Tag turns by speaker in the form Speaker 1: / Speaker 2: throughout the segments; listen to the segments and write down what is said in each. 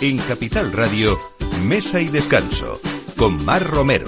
Speaker 1: En Capital Radio, Mesa y Descanso, con Mar Romero.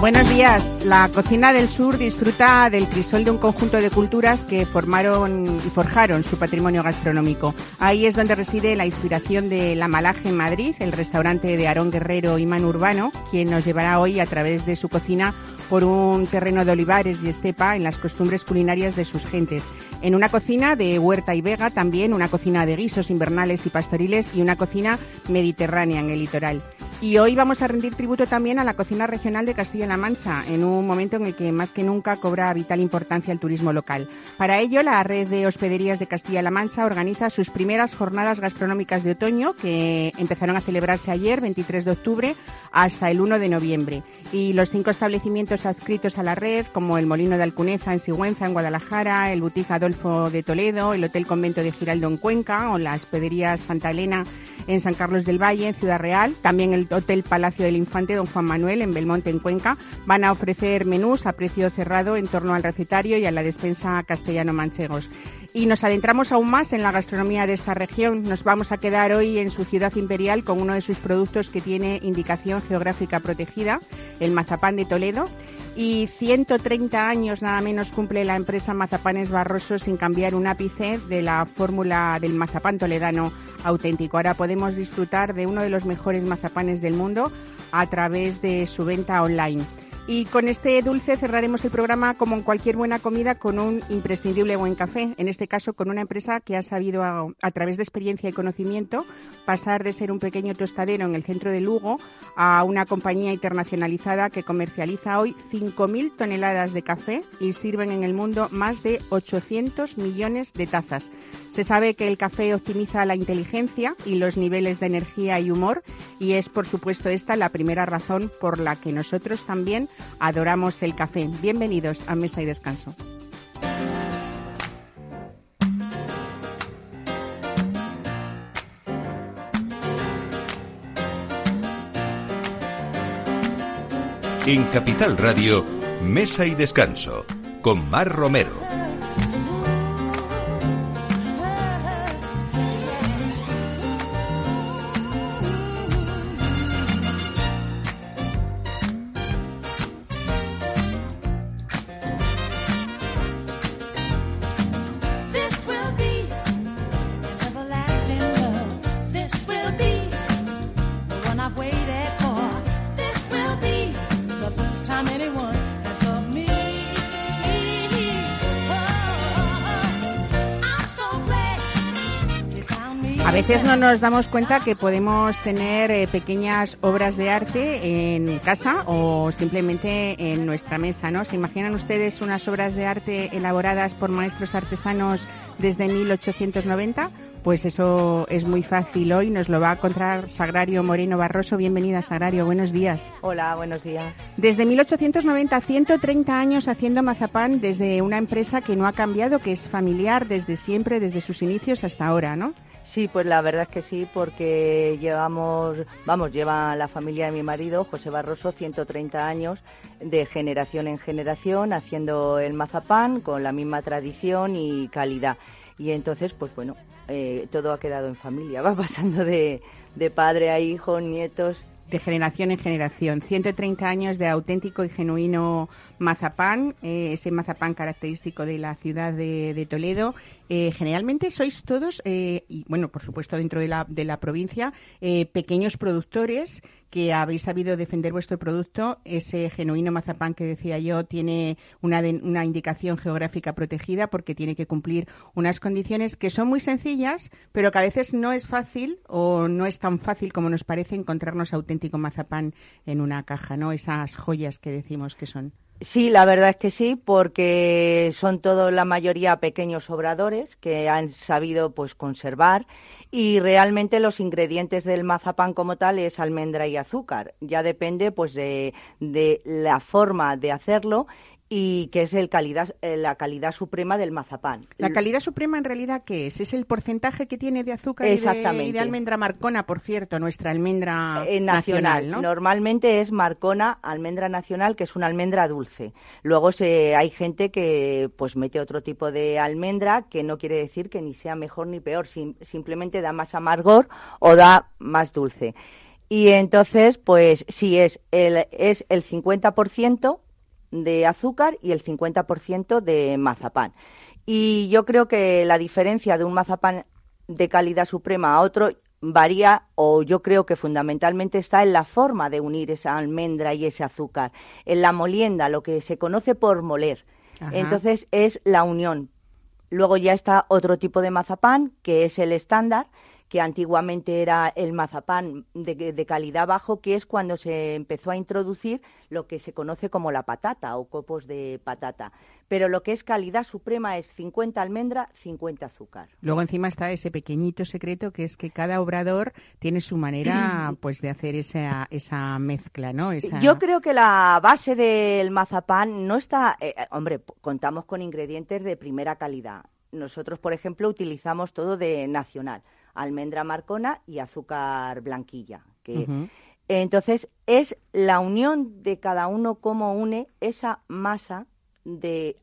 Speaker 2: Buenos días. La cocina del sur disfruta del crisol de un conjunto de culturas que formaron y forjaron su patrimonio gastronómico. Ahí es donde reside la inspiración de La Malaje en Madrid, el restaurante de Aarón Guerrero y Manu Urbano, quien nos llevará hoy a través de su cocina por un terreno de olivares y estepa en las costumbres culinarias de sus gentes. En una cocina de huerta y vega, también una cocina de guisos invernales y pastoriles y una cocina mediterránea en el litoral. Y hoy vamos a rendir tributo también a la cocina regional de Castilla-La Mancha, en un momento en el que más que nunca cobra vital importancia el turismo local. Para ello, la red de hospederías de Castilla-La Mancha organiza sus primeras jornadas gastronómicas de otoño, que empezaron a celebrarse ayer, 23 de octubre, hasta el 1 de noviembre. Y los cinco establecimientos adscritos a la red, como el Molino de Alcuneza en Sigüenza, en Guadalajara, el Boutique Adolfo de Toledo, el Hotel Convento de Giraldo en Cuenca o la hospedería Santa Elena en San Carlos del Valle, en Ciudad Real, también el Hotel Palacio del Infante Don Juan Manuel en Belmonte, en Cuenca, van a ofrecer menús a precio cerrado en torno al recetario y a la despensa castellano-manchegos. Y nos adentramos aún más en la gastronomía de esta región. Nos vamos a quedar hoy en su ciudad imperial con uno de sus productos que tiene indicación geográfica protegida, el mazapán de Toledo. Y 130 años nada menos cumple la empresa Mazapanes Barroso sin cambiar un ápice de la fórmula del mazapán toledano auténtico. Ahora podemos disfrutar de uno de los mejores mazapanes del mundo a través de su venta online. Y con este dulce cerraremos el programa como en cualquier buena comida con un imprescindible buen café, en este caso con una empresa que ha sabido a, través de experiencia y conocimiento pasar de ser un pequeño tostadero en el centro de Lugo a una compañía internacionalizada que comercializa hoy 5.000 toneladas de café y sirven en el mundo más de 800 millones de tazas. Se sabe que el café optimiza la inteligencia y los niveles de energía y humor y es por supuesto esta la primera razón por la que nosotros también adoramos el café. Bienvenidos a Mesa y Descanso.
Speaker 1: En Capital Radio, Mesa y Descanso, con Mar Romero.
Speaker 2: Nos damos cuenta que podemos tener eh, pequeñas obras de arte en casa o simplemente en nuestra mesa, ¿no? ¿Se imaginan ustedes unas obras de arte elaboradas por maestros artesanos desde 1890? Pues eso es muy fácil hoy, nos lo va a contar Sagrario Moreno Barroso. Bienvenida, Sagrario, buenos días.
Speaker 3: Hola, buenos días.
Speaker 2: Desde 1890, 130 años haciendo mazapán desde una empresa que no ha cambiado, que es familiar desde siempre, desde sus inicios hasta ahora, ¿no?
Speaker 3: Sí, pues la verdad es que sí, porque llevamos, vamos, lleva la familia de mi marido, José Barroso, 130 años de generación en generación haciendo el mazapán con la misma tradición y calidad. Y entonces, pues bueno, eh, todo ha quedado en familia, va pasando de, de padre a hijo, nietos,
Speaker 2: de generación en generación. 130 años de auténtico y genuino mazapán, eh, ese mazapán característico de la ciudad de, Toledo. Eh, generalmente sois todos, eh, y bueno, por supuesto dentro de la, de la provincia, pequeños productores que habéis sabido defender vuestro producto. Ese genuino mazapán que decía yo tiene una, una indicación geográfica protegida porque tiene que cumplir unas condiciones que son muy sencillas, pero que a veces no es fácil o no es tan fácil como nos parece encontrarnos auténtico mazapán en una caja, ¿no? Esas joyas que decimos que son.
Speaker 3: Sí, la verdad es que sí, porque son todos la mayoría pequeños obradores que han sabido pues conservar y realmente los ingredientes del mazapán como tal es almendra y azúcar. Ya depende pues de, de la forma de hacerlo y que es el calidad, eh, la calidad suprema del mazapán.
Speaker 2: ¿La calidad suprema en realidad qué es? ¿Es el porcentaje que tiene de azúcar Exactamente. Y, de, almendra marcona, por cierto, nuestra almendra eh, nacional?
Speaker 3: Normalmente es marcona, almendra nacional, que es una almendra dulce. Luego se, hay gente que pues mete otro tipo de almendra, que no quiere decir que ni sea mejor ni peor, simplemente da más amargor o da más dulce. Y entonces, pues si es el, es el 50% de azúcar y el 50% de mazapán. Y yo creo que la diferencia de un mazapán de calidad suprema a otro varía o yo creo que fundamentalmente está en la forma de unir esa almendra y ese azúcar, en la molienda, lo que se conoce por moler. Entonces es la unión. Luego ya está otro tipo de mazapán, que es el estándar, que antiguamente era el mazapán de, calidad bajo, que es cuando se empezó a introducir lo que se conoce como la patata o copos de patata. Pero lo que es calidad suprema es 50 almendra, 50 azúcar.
Speaker 2: Luego encima está ese pequeñito secreto que es que cada obrador tiene su manera pues de hacer esa, esa mezcla, ¿no?
Speaker 3: Yo creo que la base del mazapán no está, eh, eh, hombre, contamos con ingredientes de primera calidad. Nosotros, por ejemplo, utilizamos todo de nacional almendra marcona y azúcar blanquilla. Que, Entonces, es la unión de cada uno cómo une esa masa de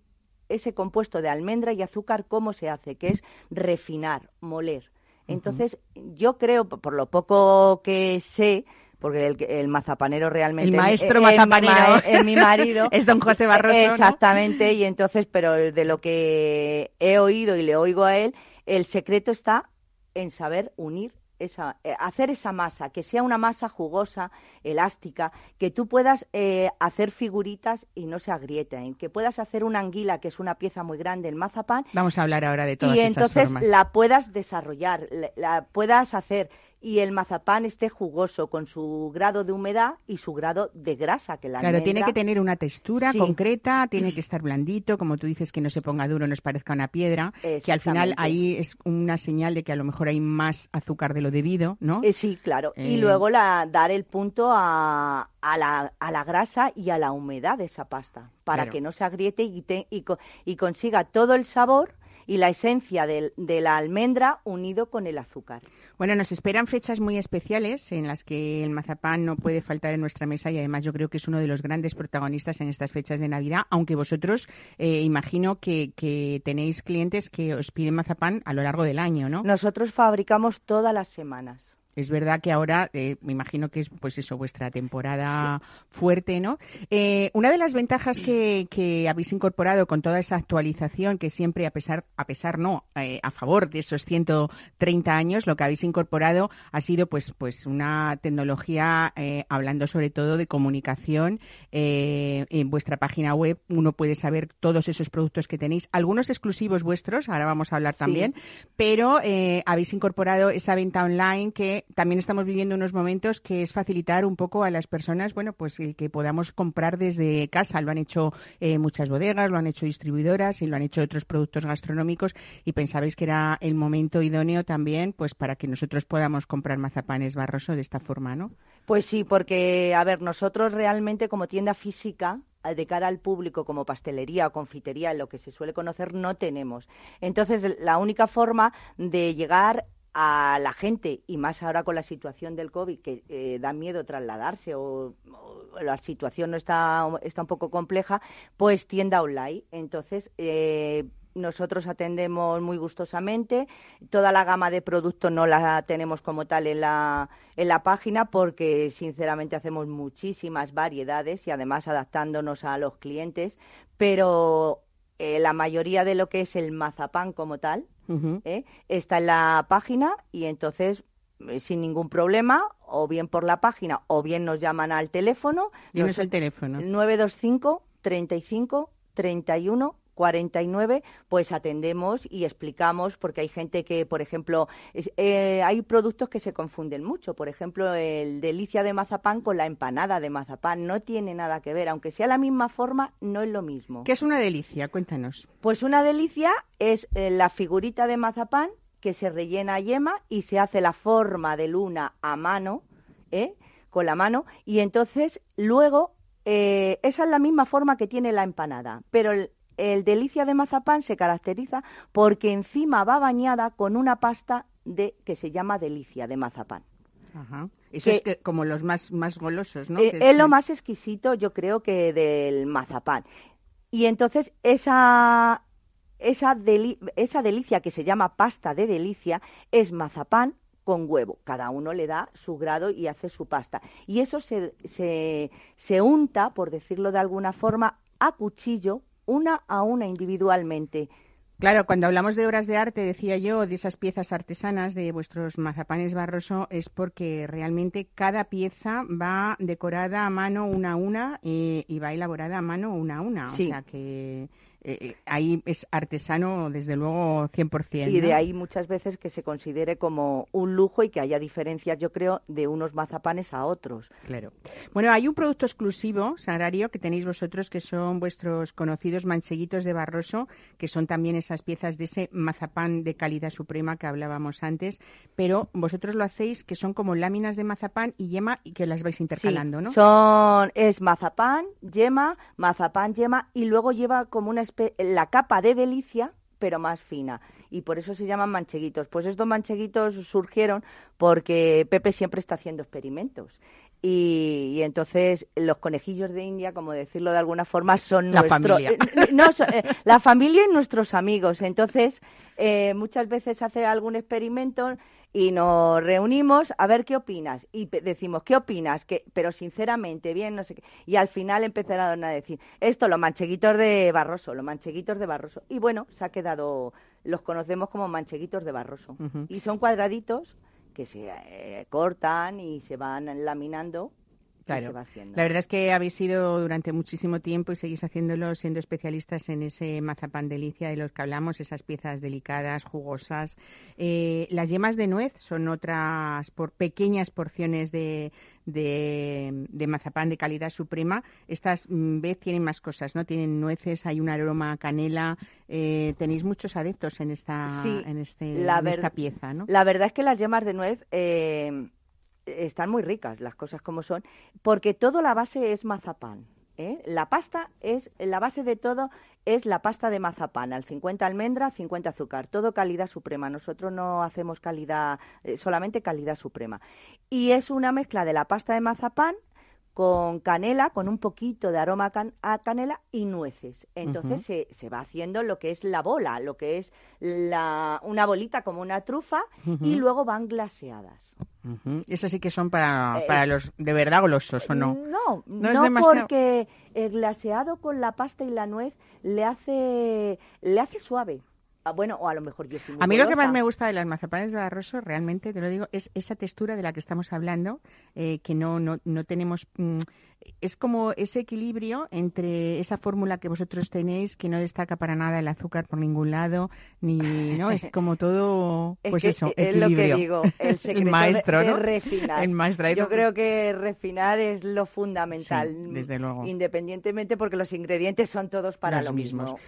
Speaker 3: ese compuesto de almendra y azúcar, cómo se hace, que es refinar, moler. Entonces, yo creo, por lo poco que sé, porque el, mazapanero realmente...
Speaker 2: El maestro mazapanero.
Speaker 3: Es mi, marido.
Speaker 2: es don José Barroso,
Speaker 3: Exactamente, y entonces, pero de lo que he oído y le oigo a él, el secreto está en saber unir esa, eh, hacer esa masa, que sea una masa jugosa, elástica, que tú puedas eh, hacer figuritas y no se agrieten, que puedas hacer una anguila, que es una pieza muy grande, el mazapán.
Speaker 2: Vamos a hablar ahora de todas
Speaker 3: y
Speaker 2: esas
Speaker 3: entonces la puedas desarrollar, la puedas hacer y el mazapán esté jugoso con su grado de humedad y su grado de grasa que la
Speaker 2: Claro, tiene que tener una textura concreta, tiene que estar blandito, como tú dices que no se ponga duro, nos parezca una piedra, que al final ahí es una señal de que a lo mejor hay más azúcar de lo debido, ¿no?
Speaker 3: Eh, sí, claro. Y eh, luego la, dar el punto a, a, la, a la grasa y a la humedad de esa pasta para que no se agriete y, y, y consiga todo el sabor y la esencia de, la almendra unido con el azúcar.
Speaker 2: Bueno, nos esperan fechas muy especiales en las que el mazapán no puede faltar en nuestra mesa y además yo creo que es uno de los grandes protagonistas en estas fechas de Navidad, aunque vosotros eh, imagino que, que, tenéis clientes que os piden mazapán a lo largo del año, ¿no?
Speaker 3: Nosotros fabricamos todas las semanas.
Speaker 2: Es verdad que ahora eh, me imagino que es pues eso vuestra temporada fuerte, ¿no? Eh, una de las ventajas que, que, habéis incorporado con toda esa actualización, que siempre a pesar a pesar no eh, a favor de esos 130 años, lo que habéis incorporado ha sido pues pues una tecnología hablando sobre todo de comunicación en vuestra página web uno puede saber todos esos productos que tenéis, algunos exclusivos vuestros, ahora vamos a hablar también, pero habéis incorporado esa venta online que también estamos viviendo unos momentos que es facilitar un poco a las personas, bueno, pues el que podamos comprar desde casa. Lo han hecho eh, muchas bodegas, lo han hecho distribuidoras y lo han hecho otros productos gastronómicos y pensabais que era el momento idóneo también, pues para que nosotros podamos comprar mazapanes Barroso de esta forma, ¿no?
Speaker 3: Pues sí, porque, a ver, nosotros realmente como tienda física de cara al público como pastelería o confitería, lo que se suele conocer, no tenemos. Entonces, la única forma de llegar a la gente, y más ahora con la situación del COVID, que eh, da miedo trasladarse o, la situación no está, está un poco compleja, pues tienda online. Entonces, eh, nosotros atendemos muy gustosamente. Toda la gama de productos no la tenemos como tal en la, en la página porque sinceramente hacemos muchísimas variedades y además adaptándonos a los clientes, pero eh, la mayoría de lo que es el mazapán como tal, ¿eh? Está en la página y entonces eh, sin ningún problema, o bien por la página, o bien nos llaman al teléfono.
Speaker 2: es el teléfono?
Speaker 3: 925 35 31 49, pues atendemos y explicamos, porque hay gente que, por ejemplo, eh, hay productos que se confunden mucho. Por ejemplo, el delicia de mazapán con la empanada de mazapán no tiene nada que ver, aunque sea la misma forma, no es lo mismo.
Speaker 2: ¿Qué es una delicia? Cuéntanos.
Speaker 3: Pues una delicia es eh, la figurita de mazapán que se rellena yema y se hace la forma de luna a mano, ¿eh? con la mano, y entonces luego eh, esa es la misma forma que tiene la empanada, pero el, el delicia de mazapán se caracteriza porque encima va bañada con una pasta de que se llama delicia de mazapán.
Speaker 2: Ajá. Eso es que, como los más, más golosos, ¿no?
Speaker 3: Eh, es, lo más exquisito, yo creo, que del mazapán. Y entonces esa, esa, esa delicia que se llama pasta de delicia es mazapán con huevo. Cada uno le da su grado y hace su pasta. Y eso se, se, se unta, por decirlo de alguna forma, a cuchillo, una a una individualmente.
Speaker 2: Claro, cuando hablamos de obras de arte, decía yo, de esas piezas artesanas de vuestros mazapanes Barroso, es porque realmente cada pieza va decorada a mano una a una y, y va elaborada a mano una a una.
Speaker 3: Sí.
Speaker 2: O sea que eh, ahí es artesano desde luego 100%.
Speaker 3: Y de ahí muchas veces que se considere como un lujo y que haya diferencias, yo creo, de unos mazapanes a otros.
Speaker 2: Claro. Bueno, hay un producto exclusivo, Sagrario, que tenéis vosotros, que son vuestros conocidos mancheguitos de Barroso, que son también esas piezas de ese mazapán de calidad suprema que hablábamos antes, pero vosotros lo hacéis que son como láminas de mazapán y yema y que las vais intercalando,
Speaker 3: sí,
Speaker 2: ¿no?
Speaker 3: Son, es mazapán, yema, mazapán, yema y luego lleva como una especie la capa de delicia, pero más fina. Y por eso se llaman mancheguitos. Pues estos mancheguitos surgieron porque Pepe siempre está haciendo experimentos. Y, y, entonces los conejillos de India, como decirlo de alguna forma, son
Speaker 2: la
Speaker 3: nuestro,
Speaker 2: familia.
Speaker 3: Eh, no, son, eh, la familia y nuestros amigos. Entonces, eh, muchas veces hace algún experimento y nos reunimos a ver qué opinas y decimos qué opinas que pero sinceramente bien no sé qué y al final empezaron a decir esto los mancheguitos de Barroso los mancheguitos de Barroso y bueno se ha quedado los conocemos como mancheguitos de Barroso uh -huh. y son cuadraditos que se eh, cortan y se van laminando
Speaker 2: Claro. La verdad es que habéis sido durante muchísimo tiempo y seguís haciéndolo siendo especialistas en ese mazapán delicia de los que hablamos, esas piezas delicadas, jugosas. Eh, las yemas de nuez son otras por pequeñas porciones de, de, de, mazapán de calidad suprema. Estas mm, vez tienen más cosas, ¿no? Tienen nueces, hay un aroma a canela. Eh, tenéis muchos adeptos en esta,
Speaker 3: sí,
Speaker 2: en este, en esta pieza, ¿no?
Speaker 3: La verdad es que las yemas de nuez... Eh están muy ricas las cosas como son, porque toda la base es mazapán. ¿eh? La pasta es, la base de todo es la pasta de mazapán, al 50 almendra, 50 azúcar, todo calidad suprema. Nosotros no hacemos calidad, eh, solamente calidad suprema. Y es una mezcla de la pasta de mazapán con canela, con un poquito de aroma can a canela y nueces. Entonces uh -huh. se, se, va haciendo lo que es la bola, lo que es la, una bolita como una trufa uh -huh. y luego van glaseadas.
Speaker 2: Uh -huh. Esas sí que son para, para eh, los de verdad golosos, ¿o no?
Speaker 3: No, no, no demasiado... porque el glaseado con la pasta y la nuez le hace, le hace suave. Ah, bueno, o a lo mejor yo soy muy
Speaker 2: A mí
Speaker 3: golosa.
Speaker 2: lo que más me gusta de las mazapanes de Barroso, realmente, te lo digo, es esa textura de la que estamos hablando, eh, que no, no, no tenemos... Mm, es como ese equilibrio entre esa fórmula que vosotros tenéis, que no destaca para nada el azúcar por ningún lado, ni, ¿no? Es como todo, pues
Speaker 3: es
Speaker 2: eso,
Speaker 3: es lo que digo, el secreto
Speaker 2: el maestro,
Speaker 3: de, de
Speaker 2: ¿no?
Speaker 3: refinar.
Speaker 2: El maestro.
Speaker 3: Yo creo que refinar es lo fundamental.
Speaker 2: Sí, desde luego.
Speaker 3: Independientemente porque los ingredientes son todos para
Speaker 2: los
Speaker 3: lo
Speaker 2: mismos.
Speaker 3: mismo.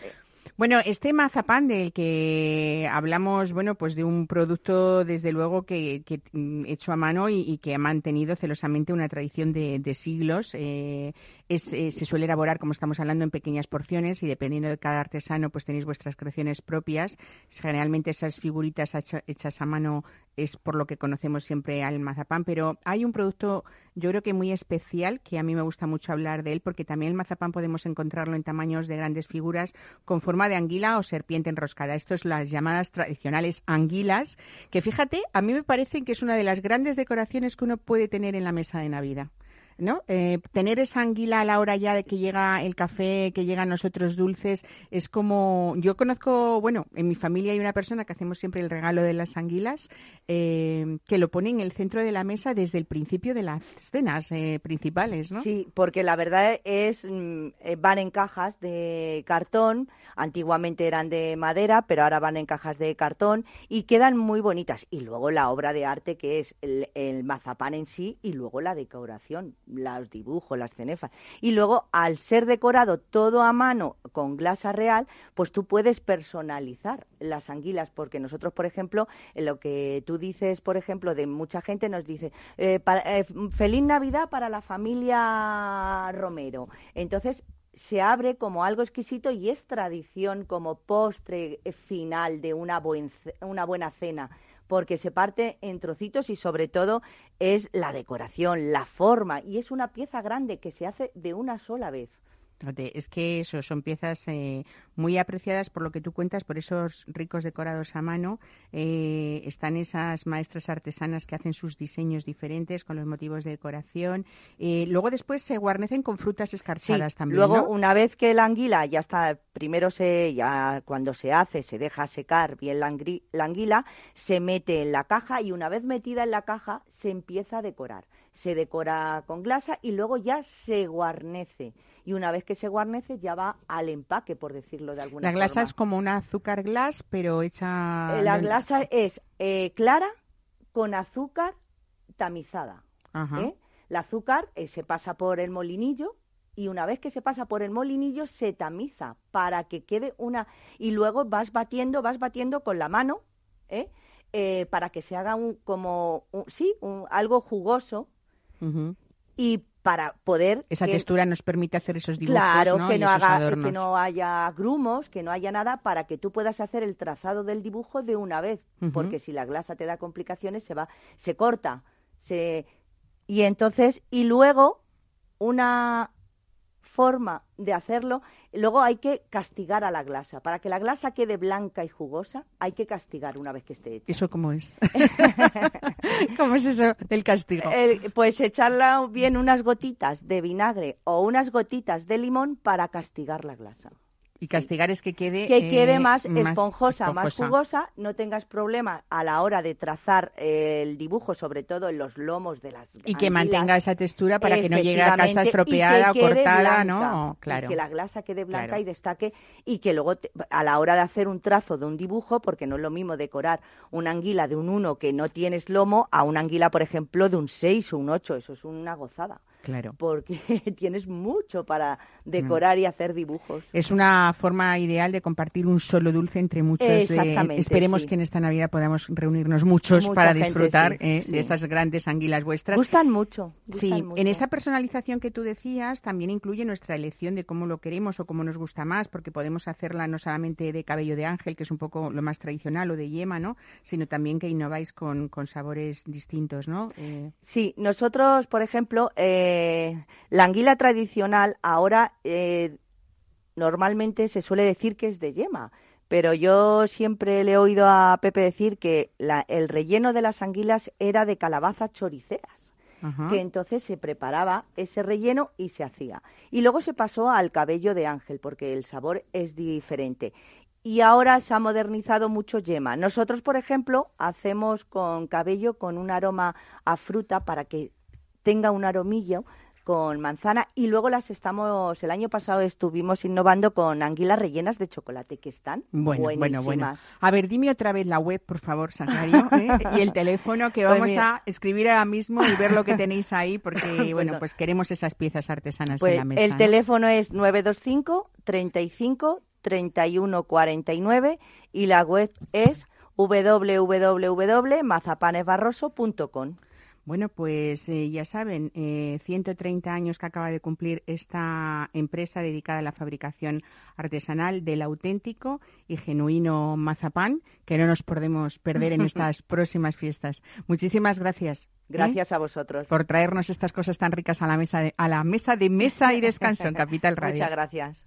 Speaker 2: Bueno, este mazapán del que hablamos, bueno, pues de un producto, desde luego, que, que hecho a mano y, que ha mantenido celosamente una tradición de, de siglos. Eh, es, eh, se suele elaborar, como estamos hablando, en pequeñas porciones y dependiendo de cada artesano, pues tenéis vuestras creaciones propias. Generalmente esas figuritas hechas a mano es por lo que conocemos siempre al mazapán, pero hay un producto, yo creo que muy especial, que a mí me gusta mucho hablar de él, porque también el mazapán podemos encontrarlo en tamaños de grandes figuras con forma de anguila o serpiente enroscada. Esto es las llamadas tradicionales anguilas, que fíjate, a mí me parece que es una de las grandes decoraciones que uno puede tener en la mesa de Navidad. ¿No? Eh, tener esa anguila a la hora ya de que llega el café, que llegan nosotros dulces, es como, yo conozco, bueno, en mi familia hay una persona que hacemos siempre el regalo de las anguilas, eh, que lo pone en el centro de la mesa desde el principio de las cenas eh, principales, ¿no?
Speaker 3: Sí, porque la verdad es, van en cajas de cartón, antiguamente eran de madera, pero ahora van en cajas de cartón y quedan muy bonitas. Y luego la obra de arte que es el mazapán en sí y luego la decoración los dibujos, las cenefas. Y luego, al ser decorado todo a mano con glasa real, pues tú puedes personalizar las anguilas, porque nosotros, por ejemplo, lo que tú dices, por ejemplo, de mucha gente nos dice, eh, eh, feliz Navidad para la familia Romero. Entonces, se abre como algo exquisito y es tradición como postre final de una, una buena cena porque se parte en trocitos y sobre todo es la decoración, la forma y es una pieza grande que se hace de una sola vez.
Speaker 2: Es que eso son piezas eh, muy apreciadas por lo que tú cuentas, por esos ricos decorados a mano. Eh, están esas maestras artesanas que hacen sus diseños diferentes con los motivos de decoración. Eh, luego después se guarnecen con frutas escarchadas también.
Speaker 3: Luego, una vez que la anguila ya está, primero se, ya cuando se hace, se deja secar bien la, la anguila, se mete en la caja y una vez metida en la caja se empieza a decorar. Se decora con glasa y luego ya se guarnece y una vez que se guarnece ya va al empaque, por decirlo de alguna
Speaker 2: forma. La glasa es como una azúcar glass, pero hecha...
Speaker 3: Eh, la glasa es eh, clara con azúcar tamizada. ¿eh? La azúcar se pasa por el molinillo y una vez que se pasa por el molinillo se tamiza para que quede una... Y luego vas batiendo, vas batiendo con la mano, para que se haga un, como, sí, un, algo jugoso. Y para poder...
Speaker 2: Esa textura nos permite hacer esos dibujos,
Speaker 3: Claro,
Speaker 2: Que,
Speaker 3: no haga, que no haya grumos, que no haya nada, para que tú puedas hacer el trazado del dibujo de una vez, porque si la glasa te da complicaciones, se va, se corta, se... Y entonces, y luego, una forma de hacerlo, luego hay que castigar a la glasa. Para que la glasa quede blanca y jugosa, hay que castigar una vez que esté hecha.
Speaker 2: ¿Eso cómo es? ¿Cómo es eso del castigo?
Speaker 3: pues echarla bien unas gotitas de vinagre o unas gotitas de limón para castigar la glasa.
Speaker 2: Y castigar es que quede...
Speaker 3: Que quede eh, más, esponjosa, más jugosa, no tengas problema a la hora de trazar eh, el dibujo, sobre todo en los lomos de las
Speaker 2: Y que mantenga esa textura para que no llegue a casa estropeada o cortada, ¿no?
Speaker 3: Claro. que la glasa quede blanca y destaque y que luego a la hora de hacer un trazo de un dibujo, porque no es lo mismo decorar una anguila de un 1 que no tienes lomo a una anguila, por ejemplo, de un 6 o un 8, eso es una gozada.
Speaker 2: Claro.
Speaker 3: Porque tienes mucho para decorar y hacer dibujos.
Speaker 2: Es una forma ideal de compartir un solo dulce entre muchos.
Speaker 3: Exactamente.
Speaker 2: esperemos que en esta Navidad podamos reunirnos muchos para disfrutar eh, de esas grandes anguilas vuestras.
Speaker 3: Gustan mucho.
Speaker 2: sí, en esa personalización que tú decías también incluye nuestra elección de cómo lo queremos o cómo nos gusta más, porque podemos hacerla no solamente de cabello de ángel, que es un poco lo más tradicional, o de yema, ¿no? Sino también que innováis con, con sabores distintos, ¿no?
Speaker 3: Eh... Sí, nosotros, por ejemplo, eh, eh, la anguila tradicional ahora eh, normalmente se suele decir que es de yema, pero yo siempre le he oído a Pepe decir que el relleno de las anguilas era de calabazas choriceras. que entonces se preparaba ese relleno y se hacía. Y luego se pasó al cabello de ángel, porque el sabor es diferente. Y ahora se ha modernizado mucho yema. Nosotros, por ejemplo, hacemos con cabello con un aroma a fruta para que tenga un aromillo con manzana y luego las estamos, el año pasado estuvimos innovando con anguilas rellenas de chocolate que están bueno, buenísimas. Bueno, bueno.
Speaker 2: A ver, dime otra vez la web, por favor, Sacario, ¿eh? y el teléfono que pues vamos a escribir ahora mismo y ver lo que tenéis ahí porque, bueno, pues queremos esas piezas artesanas
Speaker 3: pues
Speaker 2: la mesa.
Speaker 3: El teléfono es 925 35 31 49 y la web es www.mazapanesbarroso.com.
Speaker 2: Bueno, pues eh, ya saben, eh, 130 años que acaba de cumplir esta empresa dedicada a la fabricación artesanal del auténtico y genuino mazapán, que no nos podemos perder en estas próximas fiestas. Muchísimas gracias. ¿eh?
Speaker 3: Gracias a vosotros.
Speaker 2: Por traernos estas cosas tan ricas a la mesa de, a la mesa de mesa y descanso en Capital Radio.
Speaker 3: Muchas gracias.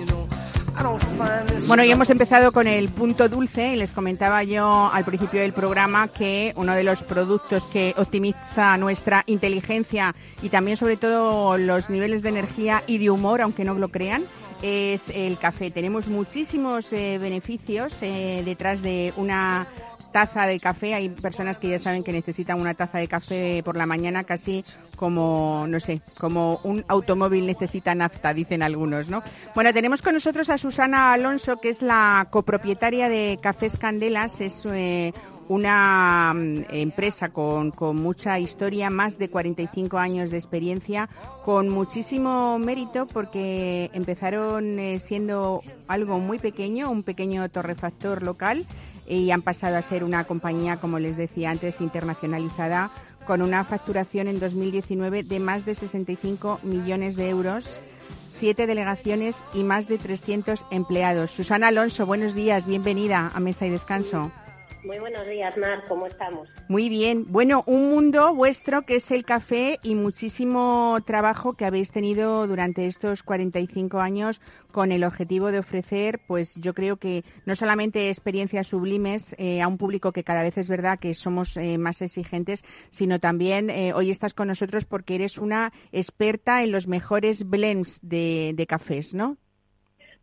Speaker 2: Bueno, y hemos empezado con el punto dulce les comentaba yo al principio del programa que uno de los productos que optimiza nuestra inteligencia y también sobre todo los niveles de energía y de humor, aunque no lo crean, es el café. Tenemos muchísimos eh, beneficios eh, detrás de una taza de café. Hay personas que ya saben que necesitan una taza de café por la mañana casi como, no sé, como un automóvil necesita nafta, dicen algunos, ¿no? Bueno, tenemos con nosotros a Susana Alonso, que es la copropietaria de Cafés Candelas. Es eh, una mm, empresa con, con, mucha historia, más de 45 años de experiencia, con muchísimo mérito porque empezaron eh, siendo algo muy pequeño, un pequeño torrefactor local y han pasado a ser una compañía, como les decía antes, internacionalizada con una facturación en 2019 de más de 65 millones de euros siete delegaciones y más de 300 empleados. Susana Alonso, buenos días, bienvenida a Mesa y Descanso.
Speaker 4: Muy buenos días, Mar, ¿cómo estamos?
Speaker 2: Muy bien. Bueno, un mundo vuestro que es el café y muchísimo trabajo que habéis tenido durante estos 45 años con el objetivo de ofrecer, pues yo creo que no solamente experiencias sublimes eh, a un público que cada vez es verdad que somos eh, más exigentes, sino también eh, hoy estás con nosotros porque eres una experta en los mejores blends de, de cafés, ¿no?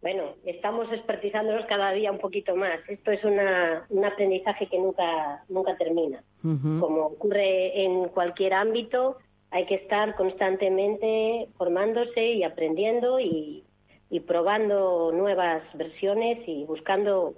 Speaker 4: Bueno, estamos expertizándonos cada día un poquito más. Esto es una, un aprendizaje que nunca, nunca termina. Como ocurre en cualquier ámbito, hay que estar constantemente formándose y aprendiendo y, y probando nuevas versiones y buscando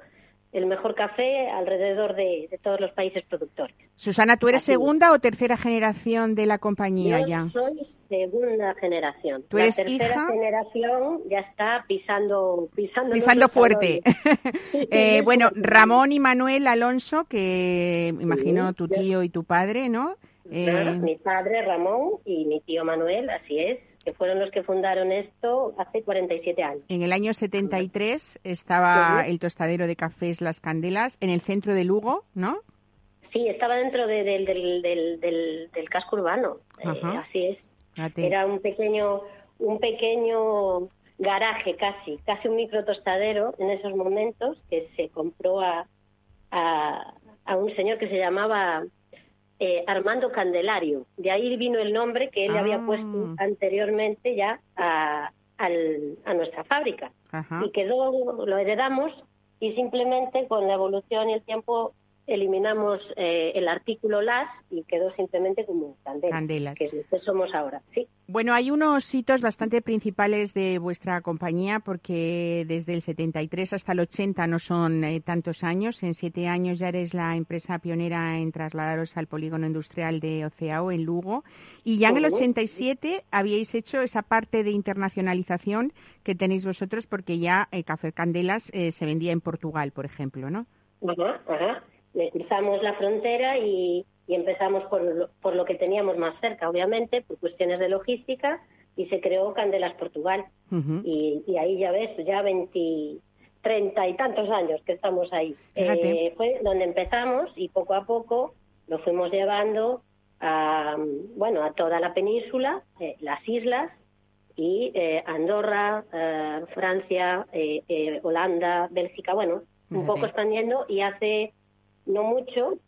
Speaker 4: el mejor café alrededor de, todos los países productores.
Speaker 2: Susana, ¿tú eres segunda o tercera generación de la compañía
Speaker 4: Yo
Speaker 2: ya?
Speaker 4: Soy segunda generación.
Speaker 2: ¿Tú eres
Speaker 4: tercera generación ya está pisando
Speaker 2: pisando, pisando fuerte. eh, bueno, Ramón y Manuel Alonso, que imagino tu tío y tu padre, ¿no?
Speaker 4: Eh... Mi padre Ramón y mi tío Manuel, así es que fueron los que fundaron esto hace 47 años.
Speaker 2: En el año 73 estaba el tostadero de cafés Las Candelas en el centro de Lugo, ¿no?
Speaker 4: Sí, estaba dentro del, del, del, casco urbano, eh, así es. Era un pequeño, un pequeño garaje casi, casi un micro tostadero en esos momentos que se compró a, a, a un señor que se llamaba eh, Armando Candelario. De ahí vino el nombre que él había ah. puesto anteriormente ya a, a nuestra fábrica. Y quedó, lo heredamos y simplemente con la evolución y el tiempo eliminamos eh, el artículo las y quedó simplemente como candelas, que es lo que somos ahora, sí.
Speaker 2: Bueno, hay unos hitos bastante principales de vuestra compañía porque desde el 73 hasta el 80 no son eh, tantos años. En siete años ya eres la empresa pionera en trasladaros al polígono industrial de Oceao en Lugo y ya en el 87 habíais hecho esa parte de internacionalización que tenéis vosotros porque ya el Café Candelas eh, se vendía en Portugal, por ejemplo, ¿no?
Speaker 4: Ajá, ajá le cruzamos la frontera y, empezamos por lo, por lo que teníamos más cerca, obviamente, por cuestiones de logística, y se creó Candelas Portugal. y, ahí ya ves, ya 20, 30 y tantos años que estamos ahí. Eh, fue donde empezamos y poco a poco lo fuimos llevando a, bueno, a toda la península, eh, las islas, y eh, Andorra, Francia, Holanda, Bélgica, bueno, un poco expandiendo y hace no mucho,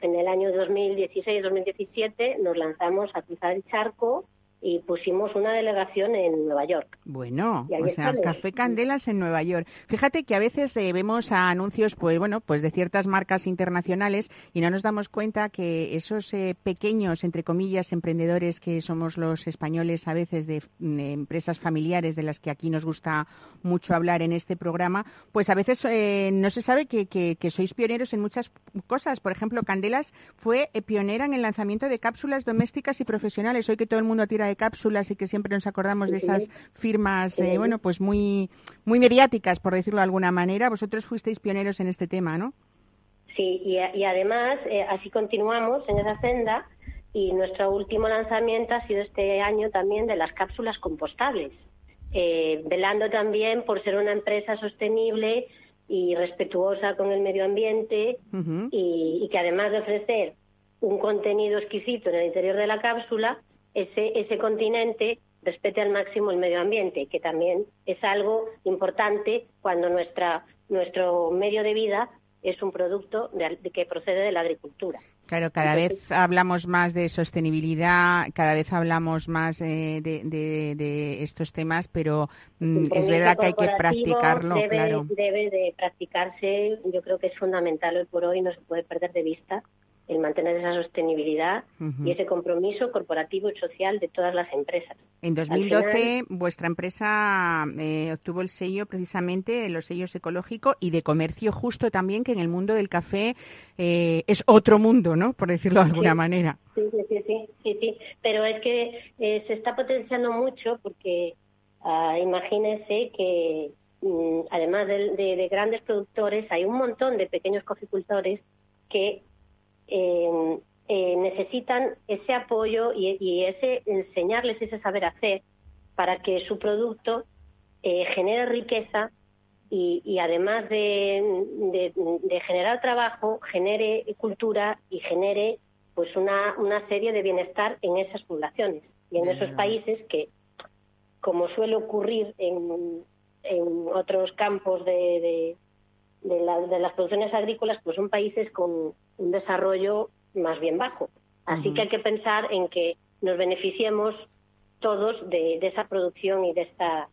Speaker 4: en el año 2016-2017 nos lanzamos a cruzar el charco y pusimos una delegación en Nueva York.
Speaker 2: Bueno, o sea, Café Candelas en Nueva York. Fíjate que a veces eh, vemos anuncios, pues bueno, pues de ciertas marcas internacionales y no nos damos cuenta que esos eh, pequeños, entre comillas, emprendedores que somos los españoles a veces de, empresas familiares de las que aquí nos gusta mucho hablar en este programa, pues a veces eh, no se sabe que, que, que, sois pioneros en muchas cosas. Por ejemplo, Candelas fue pionera en el lanzamiento de cápsulas domésticas y profesionales. Hoy que todo el mundo tira cápsulas y que siempre nos acordamos de esas firmas, eh, bueno, pues muy, muy mediáticas, por decirlo de alguna manera. Vosotros fuisteis pioneros en este tema, ¿no?
Speaker 4: Sí, y, además eh, así continuamos en esa senda y nuestro último lanzamiento ha sido este año también de las cápsulas compostables, eh, velando también por ser una empresa sostenible y respetuosa con el medio ambiente y, y, que además de ofrecer un contenido exquisito en el interior de la cápsula, ese, ese continente respete al máximo el medio ambiente, que también es algo importante cuando nuestra, nuestro medio de vida es un producto de, que procede de la agricultura.
Speaker 2: Claro, cada vez hablamos más de sostenibilidad, cada vez hablamos más eh, de, estos temas, pero mm, es verdad que hay que practicarlo.
Speaker 4: Debe,
Speaker 2: claro.
Speaker 4: debe de practicarse, yo creo que es fundamental hoy por hoy, no se puede perder de vista el mantener esa sostenibilidad y ese compromiso corporativo y social de todas las empresas.
Speaker 2: En 2012 vuestra empresa eh, obtuvo el sello precisamente, los sellos ecológico y de comercio justo también, que en el mundo del café eh, es otro mundo, ¿no? Por decirlo de alguna manera.
Speaker 4: Sí, sí, sí, sí, sí, pero es que eh, se está potenciando mucho porque uh, imagínense que mm, además de, de grandes productores hay un montón de pequeños coficultores que eh, necesitan ese apoyo y, ese enseñarles ese saber hacer para que su producto eh, genere riqueza y, además de, generar trabajo, genere cultura y genere pues una, una serie de bienestar en esas poblaciones y en esos países que, como suele ocurrir en, en otros campos de, de, las producciones agrícolas, pues son países con un desarrollo más bien bajo. Así que hay que pensar en que nos beneficiemos todos de, esa producción y de esta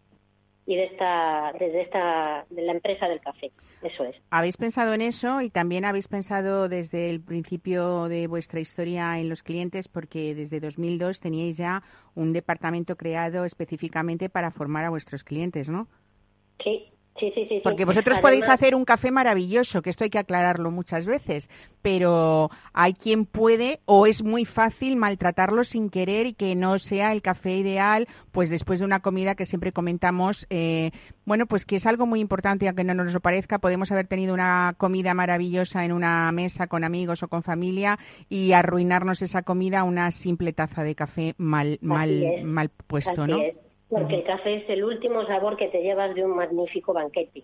Speaker 4: y de esta desde esta de la empresa del café. Eso es.
Speaker 2: Habéis pensado en eso y también habéis pensado desde el principio de vuestra historia en los clientes porque desde 2002 teníais ya un departamento creado específicamente para formar a vuestros clientes, ¿no?
Speaker 4: Sí, Sí, sí, sí.
Speaker 2: Porque vosotros podéis hacer un café maravilloso, que esto hay que aclararlo muchas veces, pero hay quien puede o es muy fácil maltratarlo sin querer y que no sea el café ideal, pues después de una comida que siempre comentamos, eh, bueno, pues que es algo muy importante, aunque no nos lo parezca, podemos haber tenido una comida maravillosa en una mesa con amigos o con familia y arruinarnos esa comida a una simple taza de café mal, mal, mal puesto, ¿no?
Speaker 4: Porque el café es el último sabor que te llevas de un magnífico banquete,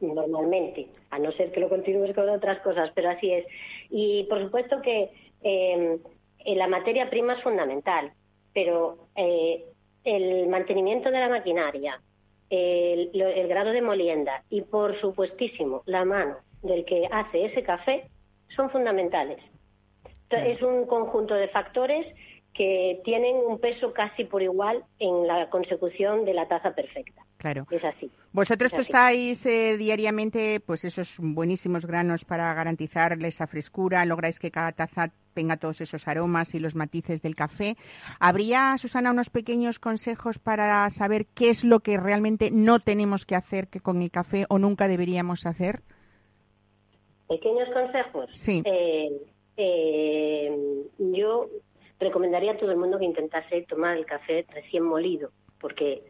Speaker 4: normalmente, a no ser que lo continúes con otras cosas, pero así es. Y por supuesto que em, la materia prima es fundamental, pero eh, el mantenimiento de la maquinaria, el, grado de molienda y, por supuestísimo, la mano del que hace ese café son fundamentales. Es un conjunto de factores que tienen un peso casi por igual en la consecución de la taza perfecta.
Speaker 2: Claro.
Speaker 4: Es así.
Speaker 2: Vosotros tostáis eh, diariamente pues esos buenísimos granos para garantizar esa frescura, lográis que cada taza tenga todos esos aromas y los matices del café. ¿Habría, Susana, unos pequeños consejos para saber qué es lo que realmente no tenemos que hacer que con el café o nunca deberíamos hacer?
Speaker 4: Pequeños consejos.
Speaker 2: Sí.
Speaker 4: Eh, eh, yo recomendaría a todo el mundo que intentase tomar el café recién molido, porque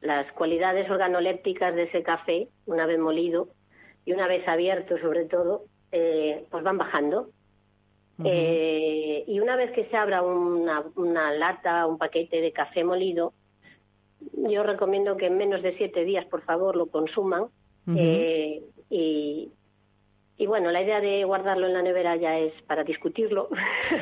Speaker 4: las cualidades organolépticas de ese café, una vez molido y una vez abierto sobre todo, eh, pues van bajando. Eh, y una vez que se abra una, una lata, un paquete de café molido, yo recomiendo que en menos de siete días, por favor, lo consuman. eh, y, y bueno, la idea de guardarlo en la nevera ya es para discutirlo.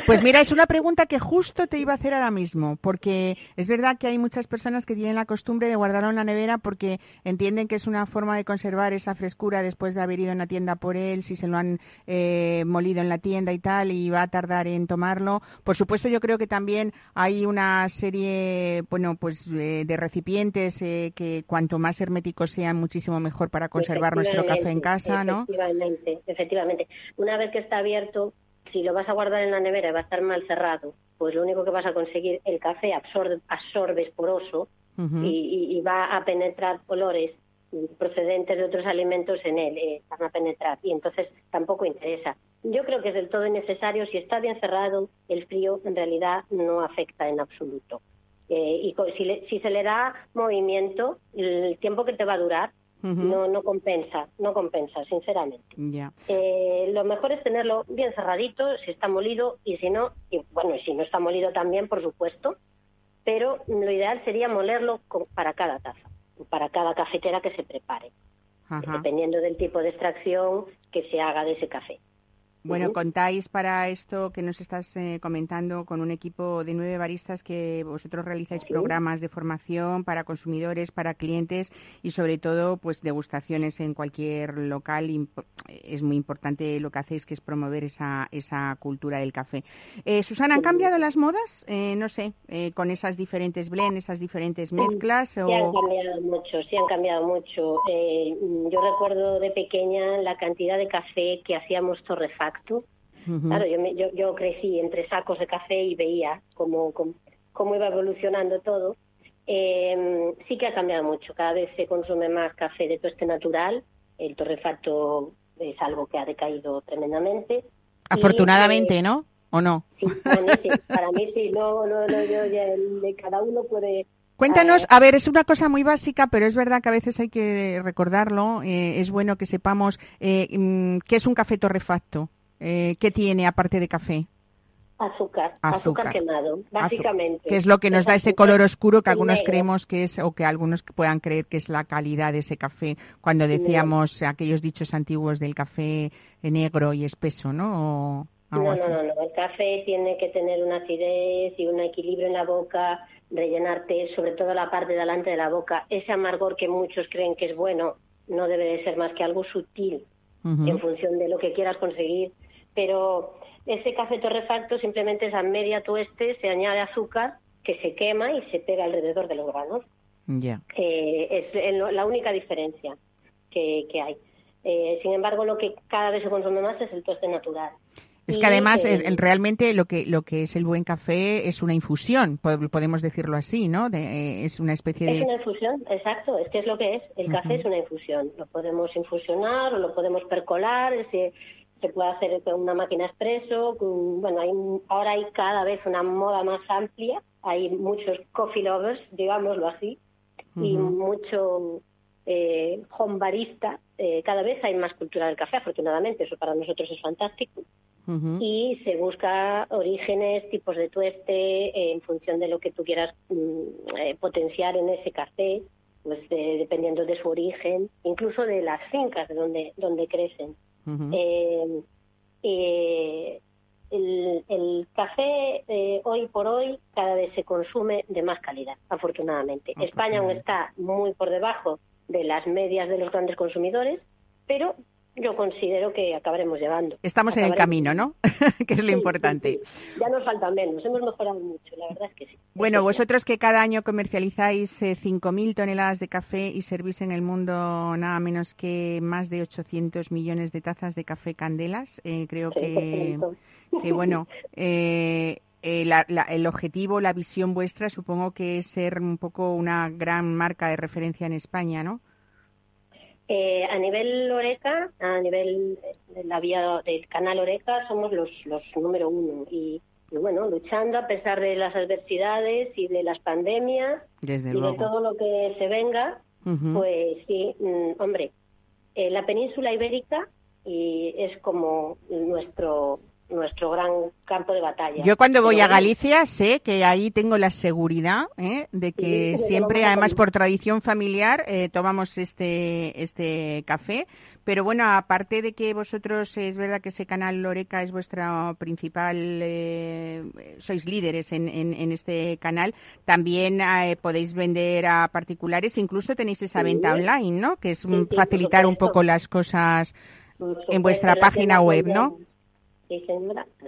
Speaker 2: Pues mira, es una pregunta que justo te iba a hacer ahora mismo, porque es verdad que hay muchas personas que tienen la costumbre de guardarlo en la nevera porque entienden que es una forma de conservar esa frescura después de haber ido en la tienda por él, si se lo han eh, molido en la tienda y tal, y va a tardar en tomarlo. Por supuesto, yo creo que también hay una serie, bueno, pues eh, de recipientes eh, que cuanto más herméticos sean, muchísimo mejor para conservar nuestro café en casa, ¿no?
Speaker 4: efectivamente. Una vez que está abierto, si lo vas a guardar en la nevera y va a estar mal cerrado, pues lo único que vas a conseguir, el café absorbe, absorbe esporoso y, va a penetrar olores procedentes de otros alimentos en él, eh, van a penetrar y entonces tampoco interesa. Yo creo que es del todo innecesario, si está bien cerrado, el frío en realidad no afecta en absoluto. Eh, y si, si se le da movimiento, el tiempo que te va a durar no, no compensa, no compensa, sinceramente. Eh, lo mejor es tenerlo bien cerradito, si está molido y si no, y bueno, y si no está molido también, por supuesto, pero lo ideal sería molerlo para cada taza, para cada cafetera que se prepare, dependiendo del tipo de extracción que se haga de ese café.
Speaker 2: Bueno, contáis para esto que nos estás eh, comentando con un equipo de nueve baristas que vosotros realizáis programas de formación para consumidores, para clientes y sobre todo pues degustaciones en cualquier local. Es muy importante lo que hacéis que es promover esa, esa cultura del café. Eh, Susana, ¿han cambiado las modas? Eh, no sé, eh, con esas diferentes blends, esas diferentes mezclas. Sí,
Speaker 4: han cambiado mucho, sí han cambiado mucho. yo recuerdo de pequeña la cantidad de café que hacíamos torrefacto Claro, yo, yo, crecí entre sacos de café y veía cómo, cómo, iba evolucionando todo. Eh, sí que ha cambiado mucho. Cada vez se consume más café de tueste natural. El torrefacto es algo que ha decaído tremendamente.
Speaker 2: Afortunadamente, ¿no? ¿O no?
Speaker 4: Sí, para mí sí. Para mí sí. No, no, no, yo, de cada uno puede
Speaker 2: Cuéntanos, a ver, es una cosa muy básica, pero es verdad que a veces hay que recordarlo. Eh, es bueno que sepamos eh, mm, qué es un café torrefacto. Eh, ¿Qué tiene aparte de café?
Speaker 4: Azúcar, azúcar, quemado, básicamente.
Speaker 2: Que es lo que nos da ese color oscuro que algunos creemos que es, o que algunos puedan creer que es la calidad de ese café, cuando decíamos aquellos dichos antiguos del café negro y espeso, ¿no?
Speaker 4: no, no, no, no, el café tiene que tener una acidez y un equilibrio en la boca, rellenarte sobre todo la parte delante de la boca. Ese amargor que muchos creen que es bueno no debe de ser más que algo sutil en función de lo que quieras conseguir pero ese café torrefacto simplemente es a media tueste, se añade azúcar que se quema y se pega alrededor de los granos.
Speaker 2: Ya.
Speaker 4: Eh, es la única diferencia que, hay. Eh, sin embargo, lo que cada vez se consume más es el tueste natural.
Speaker 2: Es que además realmente lo que lo que es el buen café es una infusión, podemos decirlo así, ¿no? Eh, es una especie de
Speaker 4: Es una infusión, exacto, es que es lo que es. El café es una infusión. Lo podemos infusionar o lo podemos percolar, se puede hacer con una máquina expreso. bueno, hay, ahora hay cada vez una moda más amplia. Hay muchos coffee lovers, digámoslo así, y mucho eh, home barista. Eh, cada vez hay más cultura del café, afortunadamente. Eso para nosotros es fantástico. Y se busca orígenes, tipos de tueste, eh, en función de lo que tú quieras mm, eh, potenciar en ese café, pues dependiendo de su origen, incluso de las fincas de donde, donde crecen. Eh, eh, el, café eh, hoy por hoy cada vez se consume de más calidad, afortunadamente. España aún está muy por debajo de las medias de los grandes consumidores, pero yo considero que acabaremos llevando.
Speaker 2: Estamos en el camino, ¿no? que es lo importante.
Speaker 4: Ya nos falta menos, hemos mejorado mucho, la verdad es que sí.
Speaker 2: Bueno, vosotros que cada año comercializáis eh, 5.000 toneladas de café y servís en el mundo nada menos que más de 800 millones de tazas de café candelas, eh, creo que, que, bueno, eh, eh el objetivo, la visión vuestra, supongo que es ser un poco una gran marca de referencia en España, ¿no?
Speaker 4: Eh, a nivel Oreca, a nivel de la vía del canal Oreca, somos los, los número uno. Y, bueno, luchando a pesar de las adversidades y de las pandemias y de todo lo que se venga, pues sí, mm, hombre, eh, la península ibérica y es como nuestro nuestro gran campo de batalla.
Speaker 2: Yo cuando voy a Galicia sé que ahí tengo la seguridad ¿eh? de que siempre, además por tradición familiar, eh, tomamos este, este café. Pero bueno, aparte de que vosotros, es verdad que ese canal Loreca es vuestra principal, eh, sois líderes en, en, este canal, también podéis vender a particulares, incluso tenéis esa venta online, ¿no? Que es facilitar un poco las cosas en vuestra página web, ¿no?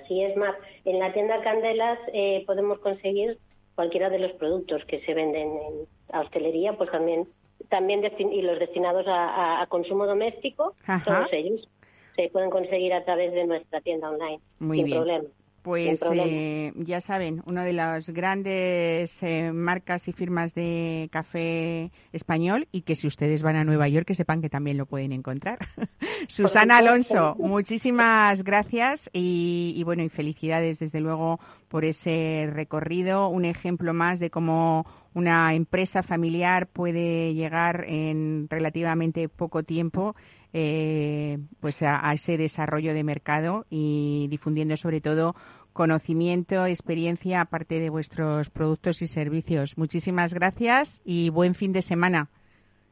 Speaker 4: Así es más, en la tienda Candelas eh, podemos conseguir cualquiera de los productos que se venden en la hostelería, pues también también y los destinados a, consumo doméstico, todos ellos se pueden conseguir a través de nuestra tienda online
Speaker 2: Muy
Speaker 4: sin
Speaker 2: bien.
Speaker 4: problema.
Speaker 2: Pues eh, ya saben, una de las grandes eh, marcas y firmas de café español y que si ustedes van a Nueva York que sepan que también lo pueden encontrar. Susana Alonso, muchísimas gracias y, bueno y felicidades desde luego por ese recorrido, un ejemplo más de cómo una empresa familiar puede llegar en relativamente poco tiempo eh, pues a, ese desarrollo de mercado y difundiendo sobre todo conocimiento, experiencia aparte de vuestros productos y servicios. Muchísimas gracias y buen fin de semana.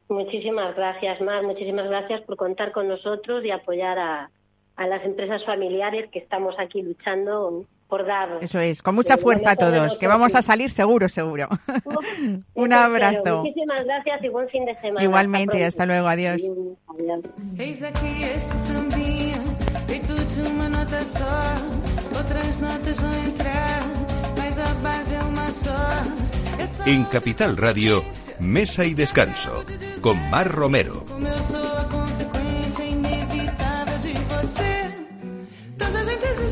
Speaker 4: Muchísimas gracias, Mar. Muchísimas gracias por contar con nosotros y apoyar a, a las empresas familiares que estamos aquí luchando por dar.
Speaker 2: Eso es, con mucha fuerza a todos, que vamos a salir seguro, seguro. Un abrazo.
Speaker 4: Muchísimas gracias y buen fin de semana.
Speaker 2: Igualmente, hasta, luego, adiós.
Speaker 1: En Capital Radio, Mesa y Descanso, con Mar Romero.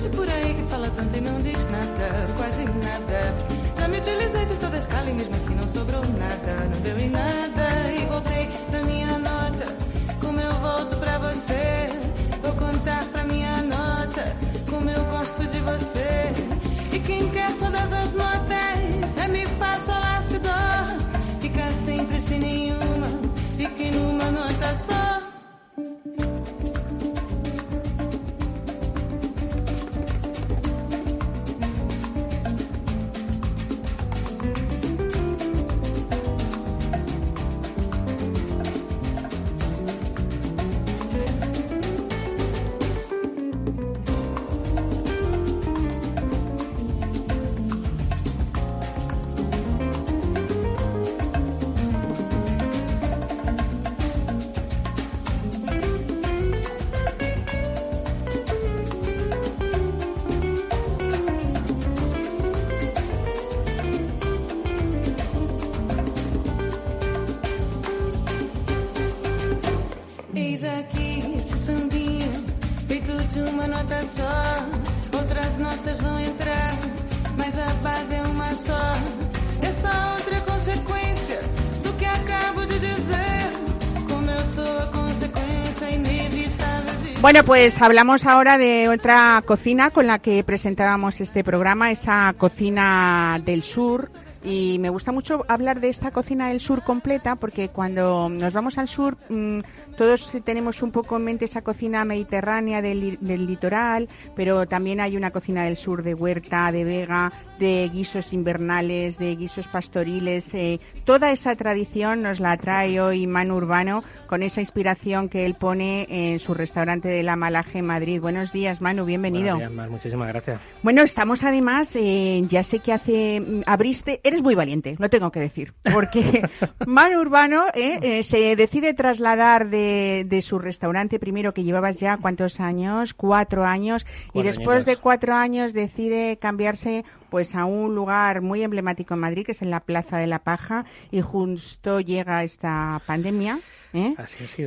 Speaker 5: Por aí que fala tanto e não diz nada, quase nada. Já me utilizei de toda a escala e mesmo assim não sobrou nada, não deu em nada. E voltei na minha nota, como eu volto pra você. Vou contar pra minha nota, como eu gosto de você. E quem quer todas as notas é fá, sol, lá, dó. Fica sempre sem nenhuma, fique numa nota só.
Speaker 2: Bueno, pues hablamos ahora de otra cocina con la que presentábamos este programa, esa cocina del sur. Y me gusta mucho hablar de esta cocina del sur completa porque cuando nos vamos al sur mm, todos tenemos un poco en mente esa cocina mediterránea del, del, litoral, pero también hay una cocina del sur de Huerta, de Vega, de guisos invernales, de guisos pastoriles. Eh, toda esa tradición nos la trae hoy Manu Urbano con esa inspiración que él pone en su restaurante de La Malaje en Madrid. Buenos días, Manu, bienvenido.
Speaker 6: Buenos días, muchísimas gracias.
Speaker 2: Bueno, estamos además, eh, ya sé que hace, mm, abriste, eres muy valiente, lo tengo que decir, porque Manu Urbano eh, se decide trasladar de de, su restaurante primero que llevabas ya cuántos años, cuatro años, y después de cuatro años decide cambiarse pues a un lugar muy emblemático en Madrid, que es en la Plaza de la Paja, y justo llega esta pandemia. ¿eh?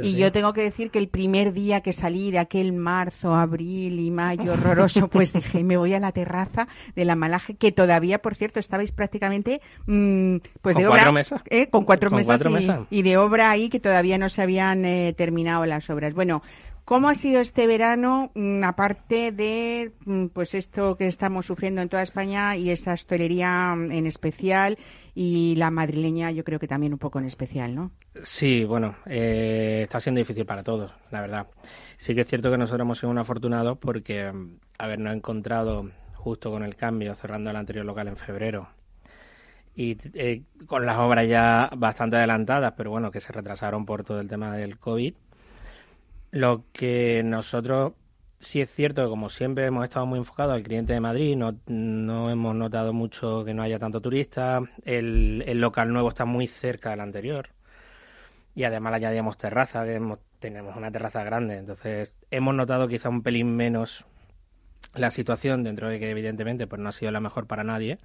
Speaker 2: y yo tengo que decir que el primer día que salí de aquel marzo, abril y mayo horroroso, pues dije, me voy a la terraza de la Malaje, que todavía, por cierto, estabais prácticamente mm, pues
Speaker 6: ¿Con
Speaker 2: de
Speaker 6: cuatro mesas?
Speaker 2: ¿eh? con cuatro mesas, y, de obra ahí que todavía no se habían eh, terminado las obras. Bueno, ¿Cómo ha sido este verano, mm, aparte de mm, pues esto que estamos sufriendo en toda España y esa hostelería mm, en especial y la madrileña yo creo que también un poco en especial, ¿no?
Speaker 6: Sí, bueno, eh, está siendo difícil para todos, la verdad. Sí que es cierto que nosotros hemos sido un afortunados porque habernos encontrado justo con el cambio, cerrando el anterior local en febrero, y eh, con las obras ya bastante adelantadas, pero bueno, que se retrasaron por todo el tema del COVID lo que nosotros sí es cierto que como siempre hemos estado muy enfocados al cliente de Madrid, no, no hemos notado mucho que no haya tanto turista, el, el local nuevo está muy cerca del anterior y además le añadíamos terraza, que tenemos una terraza grande, entonces hemos notado quizá un pelín menos la situación dentro de que evidentemente pues no ha sido la mejor para nadie,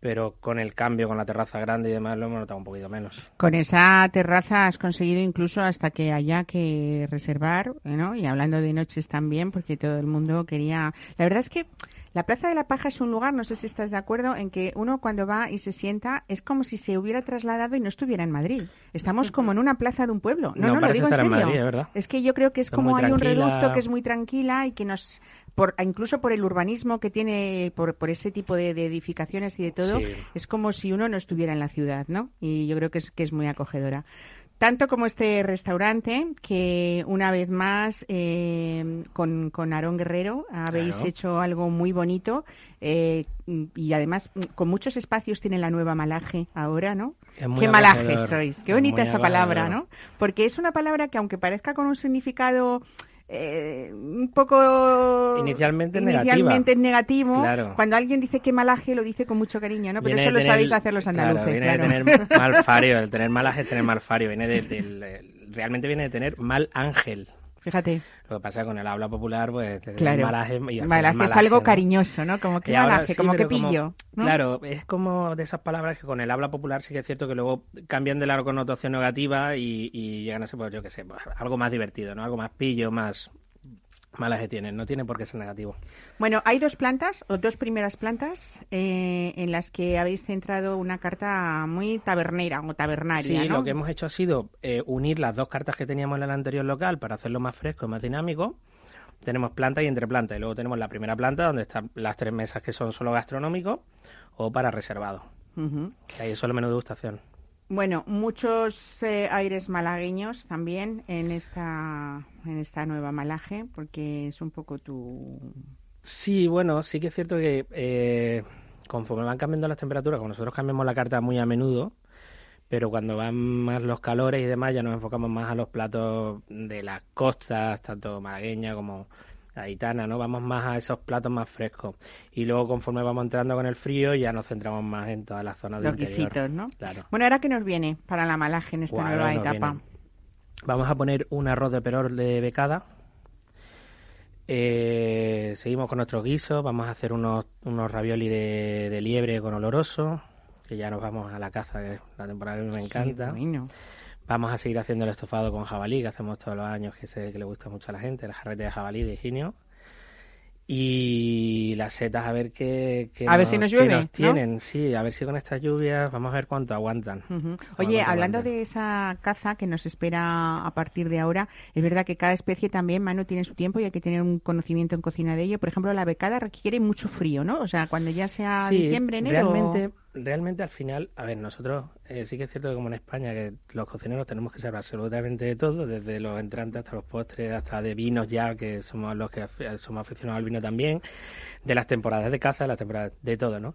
Speaker 6: pero con el cambio, con la terraza grande y demás, lo hemos notado un poquito menos.
Speaker 2: Con esa terraza has conseguido incluso hasta que haya que reservar, ¿no? Y hablando de noches también, porque todo el mundo quería... La verdad es que la Plaza de la Paja es un lugar, no sé si estás de acuerdo, en que uno cuando va y se sienta es como si se hubiera trasladado y no estuviera en Madrid. Estamos como en una plaza de un pueblo. No, no, lo digo en serio. es, que yo creo que es como hay un reducto que es muy tranquila y que nos por, incluso por el urbanismo que tiene, por, por ese tipo de, edificaciones y de todo, es como si uno no estuviera en la ciudad, ¿no? Y yo creo que es, que es muy acogedora. Tanto como este restaurante, que una vez más eh, con, con Aarón Guerrero habéis hecho algo muy bonito eh, y además con muchos espacios tiene la nueva Malaje ahora, ¿no? Qué malaje sois, qué bonita esa palabra, ¿no? Porque es una palabra que aunque parezca con un significado eh, un poco
Speaker 6: inicialmente,
Speaker 2: inicialmente negativo.
Speaker 6: Claro.
Speaker 2: Cuando alguien dice que malaje lo dice con mucho cariño, ¿no? Pero
Speaker 6: Viene
Speaker 2: eso
Speaker 6: de
Speaker 2: lo sabéis hacer los andaluces.
Speaker 6: Claro, viene
Speaker 2: claro.
Speaker 6: de tener mal fario. El tener malaje es tener mal fario. Viene de- del- el- realmente viene de tener mal ángel.
Speaker 2: Fíjate,
Speaker 6: Lo que pasa con el habla popular, pues,
Speaker 2: claro.
Speaker 6: malaje y al final
Speaker 2: malaje es
Speaker 6: malaje,
Speaker 2: algo
Speaker 6: ¿no?
Speaker 2: cariñoso, ¿no? Como que
Speaker 6: ahora
Speaker 2: malaje,
Speaker 6: sí,
Speaker 2: como que
Speaker 6: como-
Speaker 2: pillo. ¿no?
Speaker 6: Claro, es como de esas palabras que con el habla popular sí que es cierto que luego cambian de la connotación negativa y, y llegan a ser, pues yo qué sé, pues, algo más divertido, ¿no? Algo más pillo, más malaje tienen. No tiene por qué ser negativo.
Speaker 2: Bueno, hay dos plantas, o dos primeras plantas, eh, en las que habéis centrado una carta muy tabernera o tabernaria,
Speaker 6: Sí,
Speaker 2: ¿no?
Speaker 6: lo que hemos hecho ha sido eh, unir las dos cartas que teníamos en el anterior local para hacerlo más fresco y más dinámico. Tenemos planta y entre planta. Y luego tenemos la primera planta donde están las tres mesas que son solo gastronómicos o para reservado.
Speaker 2: Ujú.
Speaker 6: Que ahí es solo menú de degustación.
Speaker 2: Bueno, muchos eh, aires malagueños también en esta, en esta nueva malaje, porque es un poco tu...
Speaker 6: Sí, bueno, sí que es cierto que eh, conforme van cambiando las temperaturas, como nosotros cambiamos la carta muy a menudo, pero cuando van más los calores y demás, ya nos enfocamos más a los platos de las costas, tanto malagueña como gaditana, ¿no? Vamos más a esos platos más frescos. Y luego, conforme vamos entrando con el frío, ya nos centramos más en todas las zonas de
Speaker 2: Los guisitos, ¿no?
Speaker 6: Claro.
Speaker 2: Bueno, ¿ahora qué nos viene para la malaje en esta nueva etapa?
Speaker 6: viene. Vamos a poner un arroz de perol de becada. Eh, seguimos con nuestros guisos. Vamos a hacer unos, unos ravioli de, de liebre con oloroso. Que ya nos vamos a la caza, que es la temporada que me encanta.
Speaker 2: Bueno.
Speaker 6: Vamos a seguir haciendo el estofado con jabalí, que hacemos todos los años, que sé que le gusta mucho a la gente, la jarrete de jabalí de Higinio. Y las setas, a ver qué, qué
Speaker 2: A ver si nos llueve,
Speaker 6: nos
Speaker 2: ¿no?
Speaker 6: tienen, sí, a ver si con estas lluvias vamos a ver cuánto aguantan.
Speaker 2: Oye, hablando de esa caza que nos espera a partir de ahora, es verdad que cada especie también, Manu, tiene su tiempo y hay que tener un conocimiento en cocina de ello. Por ejemplo, la becada requiere mucho frío, ¿no? O sea, cuando ya sea
Speaker 6: Sí,
Speaker 2: diciembre, enero...
Speaker 6: Realmente, realmente al final, a ver, nosotros eh, sí que es cierto que como en España, que los cocineros tenemos que saber absolutamente de todo, desde los entrantes hasta los postres, hasta de vinos ya, que somos los que somos aficionados al vino también, de las temporadas de caza, las temporadas de todo, ¿no?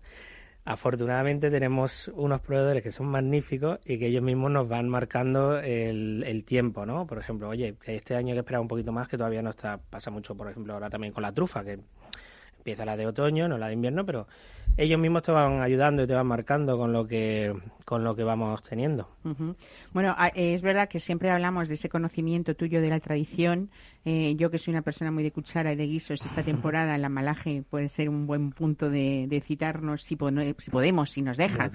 Speaker 6: Afortunadamente tenemos unos proveedores que son magníficos y que ellos mismos nos van marcando el, el tiempo, ¿no? Por ejemplo, oye, este año hay que esperar un poquito más, que todavía no está, pasa mucho, por ejemplo, ahora también con la trufa, que empieza la de otoño, no la de invierno, pero ellos mismos te van ayudando y te van marcando con lo que con lo que vamos teniendo.
Speaker 2: Bueno, es verdad que siempre hablamos de ese conocimiento tuyo de la tradición. Eh, yo que soy una persona muy de cuchara y de guisos, esta temporada la malaje puede ser un buen punto de, de citarnos si, podemos, si nos dejan.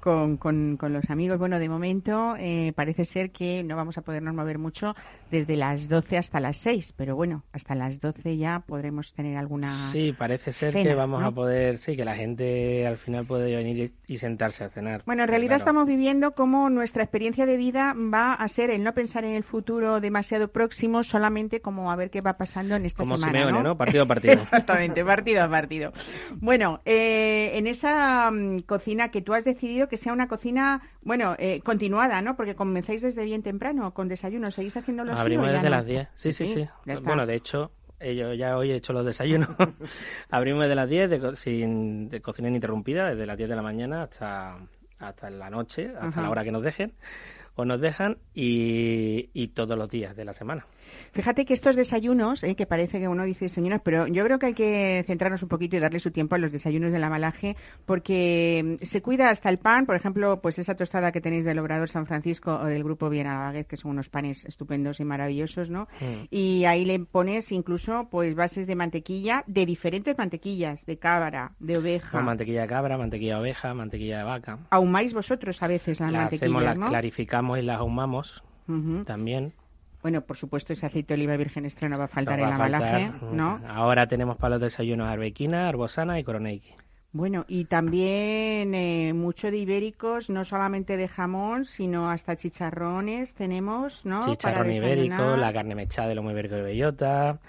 Speaker 2: con, con- con los amigos. Bueno, de momento eh, parece ser que no vamos a podernos mover mucho desde las 12 hasta las 6, pero bueno, hasta las 12 ya podremos tener alguna...
Speaker 6: Sí, parece ser
Speaker 2: cena,
Speaker 6: que vamos
Speaker 2: ¿no?
Speaker 6: a poder, sí, que la gente al final puede venir y, y sentarse a cenar.
Speaker 2: Bueno, en realidad
Speaker 6: Claro.
Speaker 2: estamos viviendo cómo nuestra experiencia de vida va a ser el no pensar en el futuro demasiado próximo, solamente como a ver qué va pasando en esta
Speaker 6: como
Speaker 2: semana.
Speaker 6: Simeone,
Speaker 2: ¿no?
Speaker 6: ¿no? Partido a partido.
Speaker 2: Exactamente, partido a partido. Bueno, eh, en esa mm, cocina que tú has decidido que sea una cocina, bueno, eh, continuada, ¿no? Porque comenzáis desde bien temprano con desayunos, ¿seguís haciéndolo así
Speaker 6: Abrimos desde
Speaker 2: no?
Speaker 6: las 10. Sí, sí, sí.
Speaker 2: ya está.
Speaker 6: Bueno, de hecho, eh, yo ya hoy he hecho los desayunos. Abrimos desde las 10 de sin de cocina ininterrumpida, desde las 10 de la mañana hasta, hasta la noche, hasta
Speaker 2: Ajá.
Speaker 6: la hora que nos dejen. O nos dejan y, y todos los días de la semana.
Speaker 2: Fíjate que estos desayunos, eh, que parece que uno dice señoras, pero yo creo que hay que centrarnos un poquito y darle su tiempo a los desayunos de la malaje, porque mm, se cuida hasta el pan, por ejemplo, pues esa tostada que tenéis del Obrador San Francisco o del Grupo Baguette, que son unos panes estupendos y maravillosos, ¿no?
Speaker 6: Mm.
Speaker 2: Y ahí le pones incluso pues bases de mantequilla, de diferentes mantequillas, de cabra, de oveja.
Speaker 6: Mantequilla de cabra, mantequilla de oveja, mantequilla de vaca.
Speaker 2: Ahumáis vosotros a veces las
Speaker 6: Las hacemos, las
Speaker 2: ¿no?
Speaker 6: Y las ahumamos también.
Speaker 2: Bueno, por supuesto, ese aceite de oliva virgen extra no va a faltar en
Speaker 6: va faltar.
Speaker 2: malaje, ¿no?
Speaker 6: Ahora tenemos para los desayunos arbequina, arbosana y coroneiki.
Speaker 2: Bueno, y también eh, mucho de ibéricos, no solamente de jamón, sino hasta chicharrones tenemos, ¿no?
Speaker 6: Chicharrón
Speaker 2: Para
Speaker 6: ibérico, la carne mechada de lomo ibérico de bellota,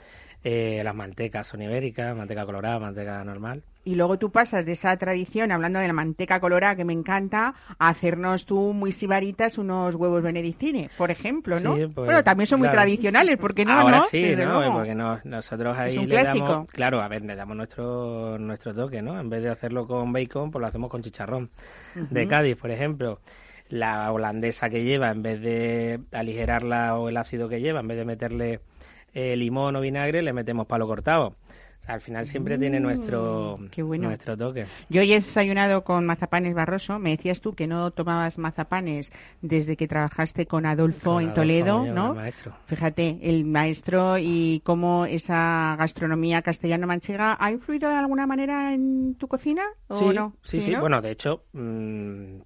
Speaker 6: eh, las mantecas son ibéricas, manteca colorada, manteca normal.
Speaker 2: Y luego tú pasas de esa tradición, hablando de la manteca colorada, que me encanta, a hacernos tú muy sibaritas unos huevos benedictine, por ejemplo, ¿no?
Speaker 6: Sí, pues,
Speaker 2: bueno, también son muy tradicionales, ¿por qué no?
Speaker 6: Ahora
Speaker 2: no?
Speaker 6: sí,
Speaker 2: Desde
Speaker 6: ¿no? Porque no- nosotros ahí
Speaker 2: Es un
Speaker 6: le
Speaker 2: clásico.
Speaker 6: damos, claro, a ver, le damos nuestro nuestro toque, ¿no? En vez de hacerlo con bacon, pues lo hacemos con chicharrón. De Cádiz, por ejemplo, la holandesa que lleva, en vez de aligerarla o el ácido que lleva, en vez de meterle eh, limón o vinagre, le metemos palo cortado al final siempre tiene mm, nuestro, nuestro toque.
Speaker 2: Yo hoy he desayunado con mazapanes Barroso. Me decías tú que no tomabas mazapanes desde que trabajaste con Adolfo en Toledo, ¿no? Fíjate, el maestro y cómo esa gastronomía castellano-manchega ha influido de alguna manera en tu cocina o
Speaker 6: sí,
Speaker 2: no?
Speaker 6: Sí, sí, Bueno, de hecho, mmm,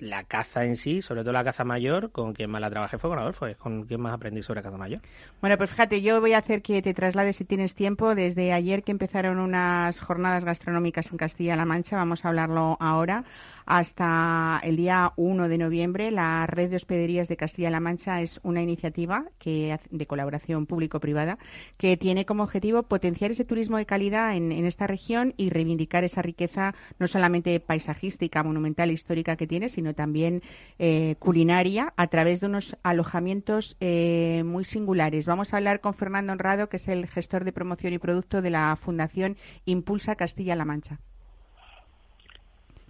Speaker 6: la caza en sí, sobre todo la caza mayor, con quien más la trabajé fue con Adolfo, es con quien más aprendí sobre caza mayor.
Speaker 2: Bueno, pues fíjate, yo voy a hacer que te traslades si tienes tiempo. Desde ayer que empezaron unas jornadas gastronómicas en Castilla-La Mancha, vamos a hablarlo ahora hasta el día 1 de noviembre. La Red de Hospederías de Castilla-La Mancha es una iniciativa de colaboración público-privada que tiene como objetivo potenciar ese turismo de calidad en, esta región y reivindicar esa riqueza no solamente paisajística, monumental, histórica que tiene, sino también eh, culinaria a través de unos alojamientos eh, muy singulares. Vamos a hablar con Fernando Honrado, que es el gestor de promoción y producto de la Fundación Impulsa Castilla-La Mancha.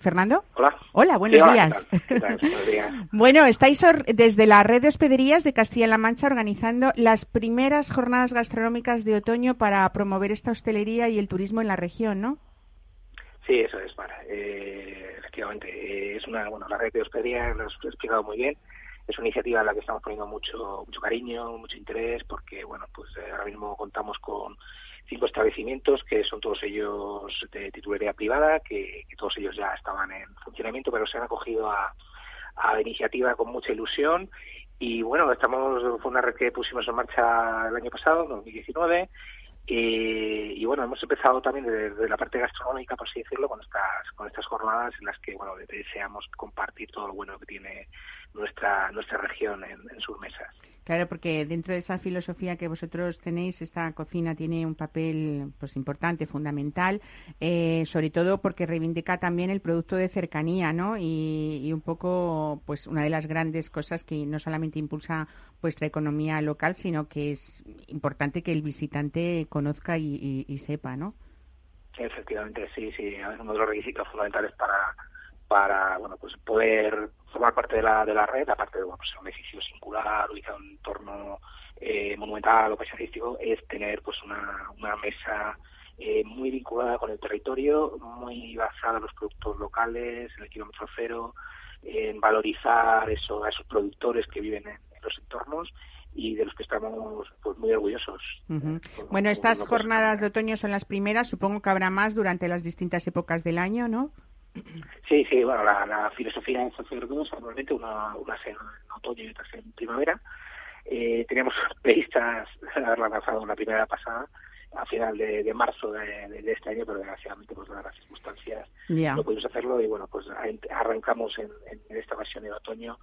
Speaker 2: Fernando.
Speaker 7: Hola.
Speaker 2: Hola, buenos días. bueno, estáis desde la red de hospederías de Castilla-La Mancha organizando las primeras jornadas gastronómicas de otoño para promover esta hostelería y el turismo en la región, ¿no?
Speaker 7: Sí, eso es, para. Eh, efectivamente, eh, es una, bueno, la red de hospederías lo has explicado muy bien. Es una iniciativa en la que estamos poniendo mucho, mucho cariño, mucho interés, porque, bueno, pues eh, ahora mismo contamos con cinco establecimientos que son todos ellos de titularidad privada, que, todos ellos ya estaban en funcionamiento, pero se han acogido a, la iniciativa con mucha ilusión. Y bueno, estamos, fue una red que pusimos en marcha el año pasado, 2019, y, bueno, hemos empezado también desde, la parte gastronómica, por así decirlo, con estas, con estas jornadas en las que bueno deseamos compartir todo lo bueno que tiene nuestra, nuestra región en, en sus mesas.
Speaker 2: Claro, porque dentro de esa filosofía que vosotros tenéis, esta cocina tiene un papel pues importante, fundamental, eh, sobre todo porque reivindica también el producto de cercanía, ¿no? Y, un poco, pues una de las grandes cosas que no solamente impulsa vuestra economía local, sino que es importante que el visitante conozca y, sepa, ¿no?
Speaker 7: Efectivamente, sí, sí, es uno de los requisitos fundamentales para para bueno pues poder formar parte de la, de la red, aparte de bueno, pues un edificio singular, ubicado en un entorno eh, monumental o paisajístico, es tener pues una, una mesa eh, muy vinculada con el territorio, muy basada en los productos locales, en el kilómetro cero, en valorizar eso, a esos productores que viven en, los entornos y de los que estamos pues muy orgullosos.
Speaker 2: bueno, estas jornadas de otoño son las primeras, supongo que habrá más durante las distintas épocas del año, ¿no?
Speaker 7: Sí, sí, bueno, la, filosofía es hacer dos, normalmente una, una en otoño y otra en primavera. Eh, teníamos previstas haberla lanzado la primera pasada a final de, marzo de, este año, pero desgraciadamente por las circunstancias no pudimos hacerlo y bueno, pues arrancamos en, esta versión de otoño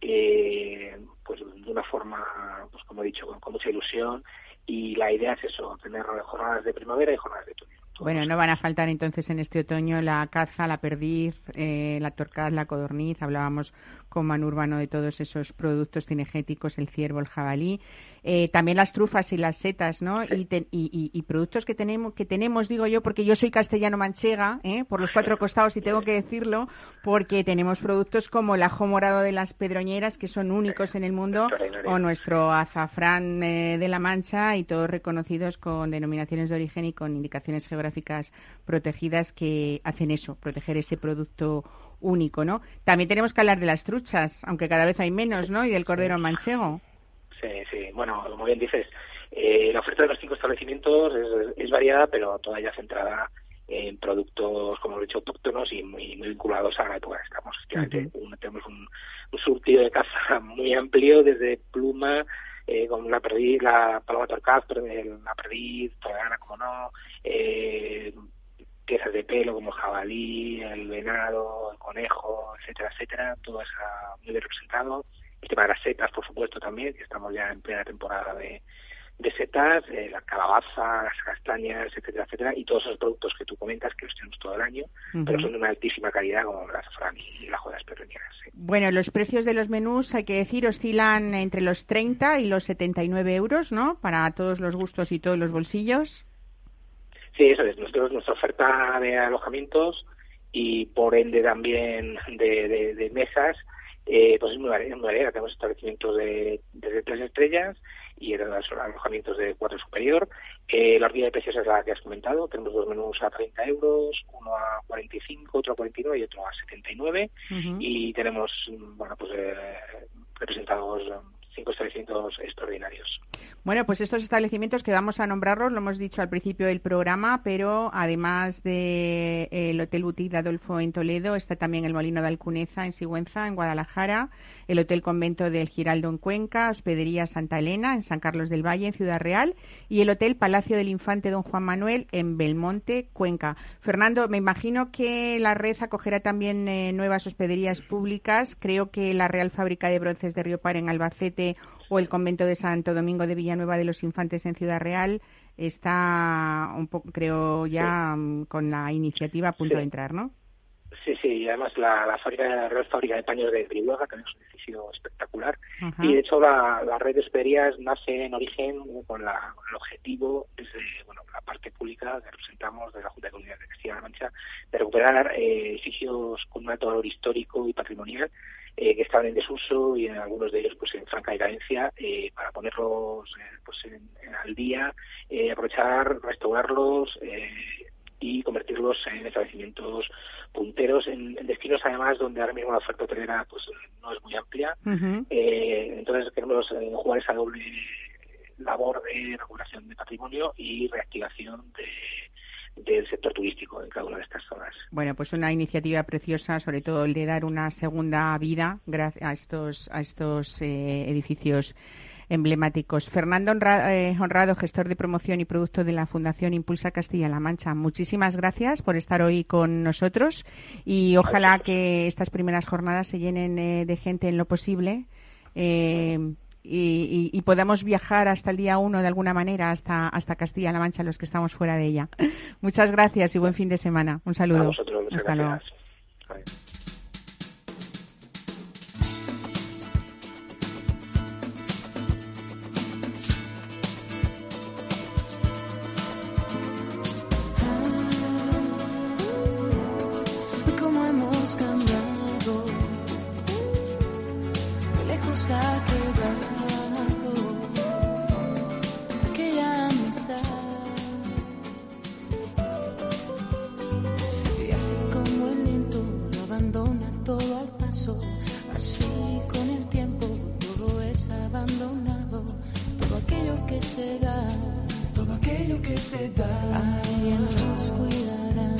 Speaker 7: eh, pues de una forma, pues como he dicho, con mucha ilusión y la idea es eso, tener jornadas de primavera y jornadas de otoño.
Speaker 2: Bueno, no van a faltar entonces en este otoño la caza, la perdiz, eh, la torcaz, la codorniz. Hablábamos con Manu Urbano de todos esos productos cinegéticos, el ciervo, el jabalí. Eh, también las trufas y las setas, ¿no? Y, y, productos que tenemos, que tenemos, digo yo, porque yo soy castellano-manchega, ¿eh? por los cuatro costados, y tengo que decirlo, porque tenemos productos como el ajo morado de las pedroñeras, que son únicos en el mundo, o nuestro azafrán eh, de la Mancha, y todos reconocidos con denominaciones de origen y con indicaciones geográficas protegidas que hacen eso, proteger ese producto único, ¿no? También tenemos que hablar de las truchas, aunque cada vez hay menos, ¿no? Y del cordero manchego.
Speaker 7: Sí, sí. Bueno, como bien dices, eh, la oferta de los cinco establecimientos es, variada, pero toda ella centrada en productos, como he dicho, autóctonos y muy, muy vinculados a la época que estamos. tenemos un, surtido de caza muy amplio, desde pluma, eh, con la perdiz, la paloma torcaz, la perdiz, gana como no, eh, piezas de pelo como el jabalí, el venado, el conejo, etcétera, etcétera, todo eso muy bien representado. El tema de las setas, por supuesto, también, que estamos ya en plena temporada de, setas, eh, la calabaza, las castañas, etcétera, etcétera, y todos esos productos que tú comentas, que los tenemos todo el año, pero son de una altísima calidad, como las azafrán y la jodas perreñeras.
Speaker 2: Bueno, los precios de los menús, hay que decir, oscilan entre los 30 y los 79 euros, ¿no? Para todos los gustos y todos los bolsillos.
Speaker 7: Sí, eso es. Nosotros, nuestra oferta de alojamientos y por ende también de mesas eh, pues es muy variada, Tenemos establecimientos de, de tres estrellas y en los alojamientos de cuatro superior. Eh, la horquilla de precios es la que has comentado. Tenemos dos menús a 30 euros, uno a 45, otro a 49 y otro a 79. Y tenemos, bueno, pues eh, representados cinco establecimientos extraordinarios.
Speaker 2: Bueno, pues estos establecimientos que vamos a nombrarlos, lo hemos dicho al principio del programa, pero además del de, Hotel Boutique de Adolfo en Toledo, está también el Molino de Alcuneza en Sigüenza, en Guadalajara, el Hotel Convento del Giraldo en Cuenca, Hospedería Santa Elena en San Carlos del Valle, en Ciudad Real, y el Hotel Palacio del Infante Don Juan Manuel en Belmonte, Cuenca. Fernando, me imagino que la red acogerá también eh, nuevas hospederías públicas. Creo que la Real Fábrica de Bronces de Río Par en Albacete o el convento de Santo Domingo de Villanueva de los Infantes en Ciudad Real está un poco, creo ya mm, con la iniciativa a punto de entrar, ¿no?
Speaker 7: Sí, sí, y además la, la fábrica, la Real Fábrica de Paños de Brihuega también es un edificio espectacular. Y de hecho la, la red de hospederías nace en origen con, la, con, el objetivo desde bueno, la parte pública que representamos de la Junta de Comunidades de Castilla-La Mancha de recuperar eh, edificios con un alto valor histórico y patrimonial eh, que estaban en desuso y en algunos de ellos pues en franca decadencia eh, para ponerlos eh, pues en, en al día, eh, aprovechar, restaurarlos eh, y convertirlos en establecimientos punteros en, en, destinos además donde ahora mismo la oferta hotelera pues no es muy amplia. Uh -huh. entonces queremos jugar esa doble labor de recuperación de patrimonio y reactivación de del sector turístico en cada una de estas zonas.
Speaker 2: Bueno, pues una iniciativa preciosa, sobre todo el de dar una segunda vida a estos, a estos eh, edificios emblemáticos. Fernando Honrado, eh, Honrado, gestor de promoción y producto de la Fundación Impulsa Castilla-La Mancha, muchísimas gracias por estar hoy con nosotros y ojalá que estas primeras jornadas se llenen eh, de gente en lo posible. Eh, y, y, y, podamos viajar hasta el día uno de alguna manera hasta, hasta Castilla-La Mancha, los que estamos fuera de ella. Muchas gracias y buen fin de semana. Un saludo.
Speaker 7: A vosotros,
Speaker 2: hasta
Speaker 7: gracias.
Speaker 2: luego.
Speaker 5: Que se da,
Speaker 8: todo aquello que se da,
Speaker 5: alguien nos cuidará.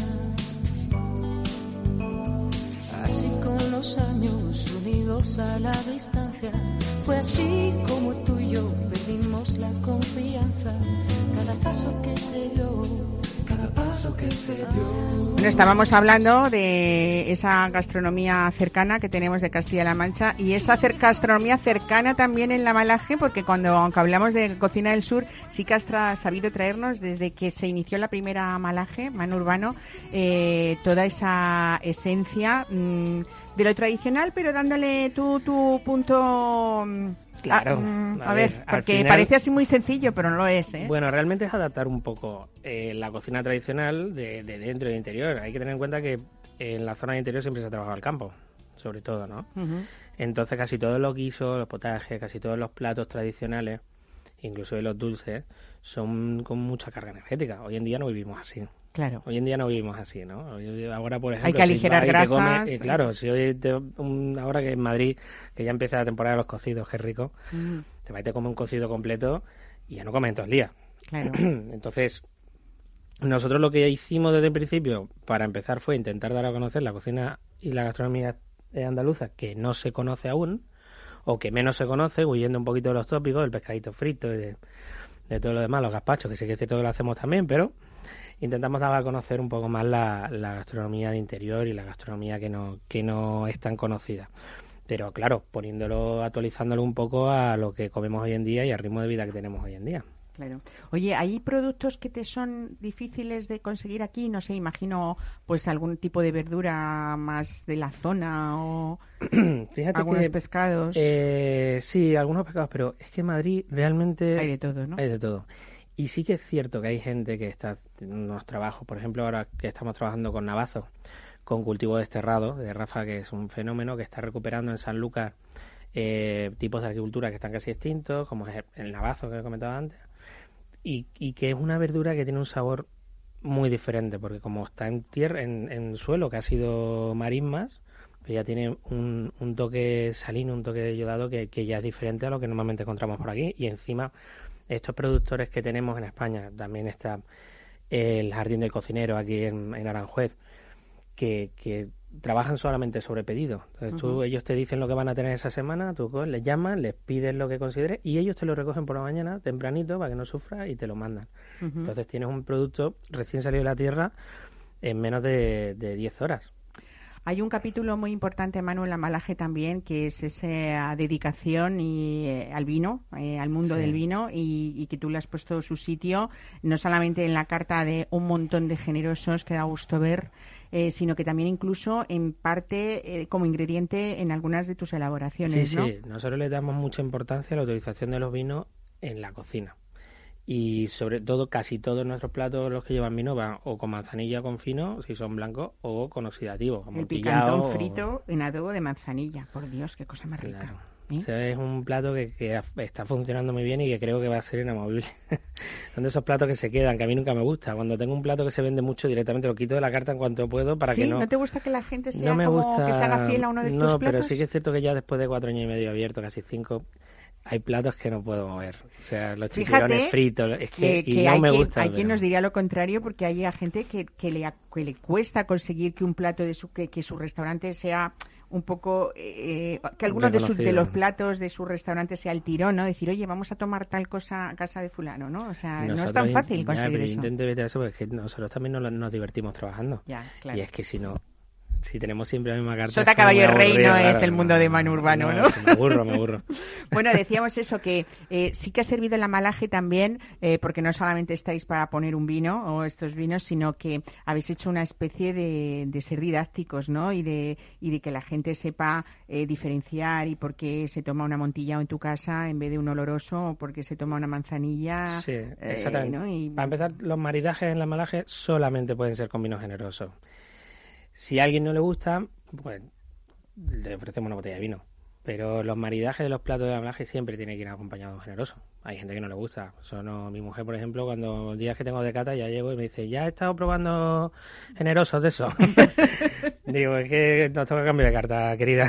Speaker 5: Así con los años unidos a la distancia, fue así como tú y yo perdimos la confianza. Cada paso que se dio,
Speaker 2: Bueno, estábamos hablando de esa gastronomía cercana que tenemos de Castilla-La Mancha y esa gastronomía cercana también en la Malaje, porque cuando, aunque hablamos de cocina del sur, sí que has sabido traernos desde que se inició la primera Malaje, Mano Urbano, eh, toda esa esencia mmm, de lo tradicional, pero dándole tu, tu punto.
Speaker 6: Claro.
Speaker 2: A, a, a ver, ver porque final, parece así muy sencillo, pero no lo es. ¿eh?
Speaker 6: Bueno, realmente es adaptar un poco eh, la cocina tradicional de, de, dentro y de interior. Hay que tener en cuenta que en la zona de interior siempre se ha trabajado el campo, sobre todo, ¿no? Uh -huh. Entonces casi todos los guisos, los potajes, casi todos los platos tradicionales, incluso los dulces, son con mucha carga energética. Hoy en día no vivimos así.
Speaker 2: Claro.
Speaker 6: Hoy en día no vivimos así, ¿no? Ahora, por ejemplo,
Speaker 2: hay que aligerar
Speaker 6: si
Speaker 2: grasas.
Speaker 6: Eh, claro, si hoy te, un, ahora que en Madrid, que ya empieza la temporada de los cocidos, qué rico, mm. te vas y te comes un cocido completo y ya no comes en todo el día.
Speaker 2: Claro.
Speaker 6: Entonces, nosotros lo que hicimos desde el principio para empezar fue intentar dar a conocer la cocina y la gastronomía andaluza que no se conoce aún o que menos se conoce, huyendo un poquito de los tópicos, del pescadito frito y de, de todo lo demás, los gazpachos, que sí que es cierto que lo hacemos también, pero intentamos dar a conocer un poco más la, la, gastronomía de interior y la gastronomía que no, que no es tan conocida. Pero claro, poniéndolo, actualizándolo un poco a lo que comemos hoy en día y al ritmo de vida que tenemos hoy en día.
Speaker 2: Claro. Oye, ¿hay productos que te son difíciles de conseguir aquí? No sé, imagino pues algún tipo de verdura más de la zona o
Speaker 6: Fíjate
Speaker 2: algunos
Speaker 6: que,
Speaker 2: pescados.
Speaker 6: Eh, sí, algunos pescados, pero es que en Madrid realmente...
Speaker 2: Hay de todo, ¿no?
Speaker 6: Hay de todo. Y sí que es cierto que hay gente que está en unos trabajos, por ejemplo, ahora que estamos trabajando con Navazo, con cultivo desterrado, de Rafa, que es un fenómeno que está recuperando en San Lucas eh, tipos de agricultura que están casi extintos, como es el navazo que he comentado antes, y, y que es una verdura que tiene un sabor muy diferente, porque como está en tierra, en, suelo que ha sido marismas, pues ya tiene un, un toque salino, un toque yodado que, que ya es diferente a lo que normalmente encontramos por aquí. Y encima, estos productores que tenemos en España, también está el Jardín del Cocinero aquí en, en Aranjuez, que, que trabajan solamente sobre pedido. Entonces tú, ellos te dicen lo que van a tener esa semana, tú les llamas, les pides lo que consideres y ellos te lo recogen por la mañana, tempranito, para que no sufras y te lo mandan. Entonces tienes un producto recién salido de la tierra en menos de, de 10 horas.
Speaker 2: Hay un capítulo muy importante, Manu, en la Malaje también, que es esa dedicación y, eh, al vino, eh, al mundo
Speaker 6: Sí.
Speaker 2: del vino, y, y que tú le has puesto su sitio, no solamente en la carta de un montón de generosos que da gusto ver, eh, sino que también incluso en parte eh, como ingrediente en algunas de tus elaboraciones,
Speaker 6: Sí,
Speaker 2: ¿no?
Speaker 6: sí, nosotros le damos mucha importancia a la utilización de los vinos en la cocina. Y sobre todo, casi todos nuestros platos, los que llevan vino, van o con manzanilla con fino, si son blancos, o con oxidativo,
Speaker 2: El
Speaker 6: amontillado
Speaker 2: picantón
Speaker 6: o-
Speaker 2: frito en adobo de manzanilla, por Dios, qué cosa más rica. ¿eh?
Speaker 6: Es un plato que, que está funcionando muy bien y que creo que va a ser inamovible. Son de esos platos que se quedan, que a mí nunca me gusta. Cuando tengo un plato que se vende mucho, directamente lo quito de la carta en cuanto puedo para
Speaker 2: ¿Sí?
Speaker 6: que no...
Speaker 2: te gusta que la gente sea
Speaker 6: no me
Speaker 2: como
Speaker 6: gusta...
Speaker 2: que se haga fiel a uno de
Speaker 6: no,
Speaker 2: tus
Speaker 6: pero
Speaker 2: platos?
Speaker 6: sí que es cierto que ya después de cuatro años y medio abierto, casi cinco, hay platos que no puedo mover. O sea, los chipirones fritos, es que,
Speaker 2: que,
Speaker 6: y
Speaker 2: que
Speaker 6: no
Speaker 2: hay,
Speaker 6: me
Speaker 2: quien,
Speaker 6: gusta.
Speaker 2: hay quien nos diría lo contrario porque hay a gente que, que, le, que le cuesta conseguir que un plato de su que, que su restaurante sea un poco eh, que alguno de, sus, de los platos de su restaurante sea el tirón, ¿no? Decir, oye, vamos a tomar tal cosa a casa de fulano, ¿no? O sea, no es tan fácil
Speaker 6: ya,
Speaker 2: conseguir
Speaker 6: pero
Speaker 2: eso.
Speaker 6: intento evitar eso porque nosotros también nos, nos divertimos trabajando.
Speaker 2: Ya, claro.
Speaker 6: Y es que si no, si tenemos siempre la misma carta...
Speaker 2: Sota, caballo rey
Speaker 6: aburrido,
Speaker 2: no es el mundo de Manu Urbano, ¿no?
Speaker 6: Me aburro, me aburro.
Speaker 2: Bueno, decíamos eso, que eh, sí que ha servido el amalaje también, eh, porque no solamente estáis para poner un vino o estos vinos, sino que habéis hecho una especie de, de ser didácticos, ¿no? Y de, y de que la gente sepa eh, diferenciar y por qué se toma una montilla en tu casa en vez de un oloroso o por qué se toma una manzanilla.
Speaker 6: Sí,
Speaker 2: eh,
Speaker 6: exactamente.
Speaker 2: ¿no? Y-
Speaker 6: Para empezar, los maridajes en la malaje solamente pueden ser con vino generoso. Si a alguien no le gusta, pues le ofrecemos una botella de vino. Pero los maridajes de los platos de la malaje siempre tienen que ir acompañados generoso. Hay gente que no le gusta. Eso no, mi mujer, por ejemplo, cuando días que tengo de cata ya llego y me dice, ya he estado probando generosos de eso. Digo, es que nos toca cambio de carta, querida.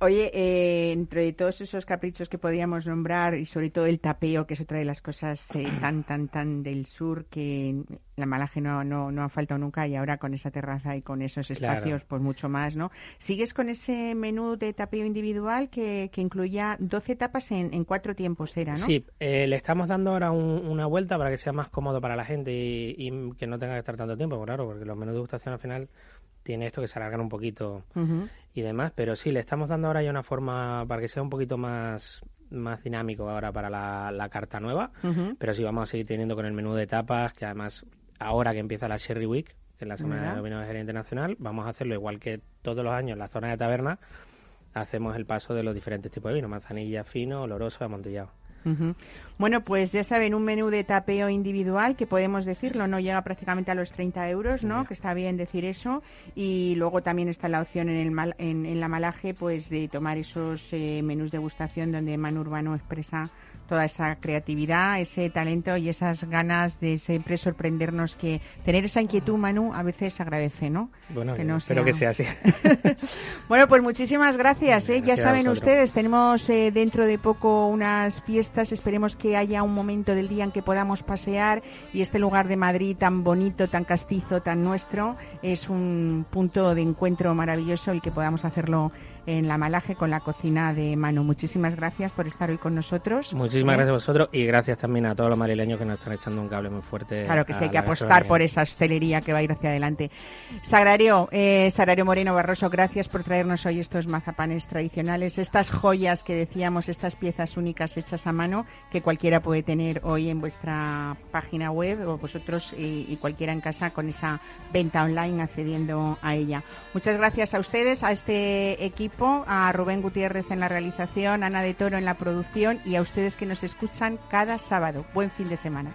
Speaker 2: Oye, eh, entre todos esos caprichos que podíamos nombrar y sobre todo el tapeo, que es otra de las cosas eh, tan, tan, tan del sur que la Malaje no, no, no ha faltado nunca y ahora con esa terraza y con esos
Speaker 6: Claro.
Speaker 2: espacios, pues mucho más, ¿no? ¿Sigues con ese menú de tapeo individual que, que incluía 12 tapas en, en cuatro tiempos, era, ¿no?
Speaker 6: Sí, eh, le estamos dando ahora un- una vuelta para que sea más cómodo para la gente y, y que no tenga que estar tanto tiempo, claro, porque los menús de degustación al final tiene esto que se alargan un poquito. Y demás, pero sí, le estamos dando ahora ya una forma para que sea un poquito más, más dinámico ahora para la, la carta nueva, pero sí vamos a seguir teniendo con el menú de tapas, que además ahora que empieza la Sherry Week, que es la semana de vino de internacional, vamos a hacerlo igual que todos los años en la zona de taberna, hacemos el paso de los diferentes tipos de vino, manzanilla, fino, oloroso, amontillado.
Speaker 2: Ujú. Bueno, pues ya saben, un menú de tapeo individual que podemos decirlo, no llega prácticamente a los 30 euros, ¿no? Que está bien decir eso. Y luego también está la opción en, el mal- en, en la malaje, pues de tomar esos eh, menús de gustación donde Manu Urbano expresa toda esa creatividad, ese talento y esas ganas de siempre sorprendernos que tener esa inquietud, Manu, a veces agradece, ¿no?
Speaker 6: Bueno,
Speaker 2: Que no
Speaker 6: espero
Speaker 2: sea-
Speaker 6: que sea así.
Speaker 2: Bueno, pues muchísimas gracias. ¿eh? Ya
Speaker 6: Gracias
Speaker 2: saben ustedes, tenemos eh, dentro de poco unas fiestas. Esperemos que haya un momento del día en que podamos pasear y este lugar de Madrid tan bonito, tan castizo, tan nuestro, es un punto de encuentro maravilloso el que podamos hacerlo en la Malaje con la cocina de Manu. Muchísimas gracias por estar hoy con nosotros.
Speaker 6: Muchísimas
Speaker 2: ¿Eh?
Speaker 6: gracias a vosotros y gracias también a todos los madrileños que nos están echando un cable muy fuerte.
Speaker 2: Claro que sí, hay que apostar
Speaker 6: gastronomía.
Speaker 2: por esa hostelería que va a ir hacia adelante. Sagrario, eh, Sagrario Moreno Barroso, gracias por traernos hoy estos mazapanes tradicionales, estas joyas que decíamos, estas piezas únicas hechas a mano que cualquiera puede tener hoy en vuestra página web o vosotros y, y cualquiera en casa con esa venta online accediendo a ella. Muchas gracias a ustedes, a este equipo, a Rubén Gutiérrez en la realización, Ana de Toro en la producción y a ustedes que nos escuchan cada sábado. Buen fin de semana.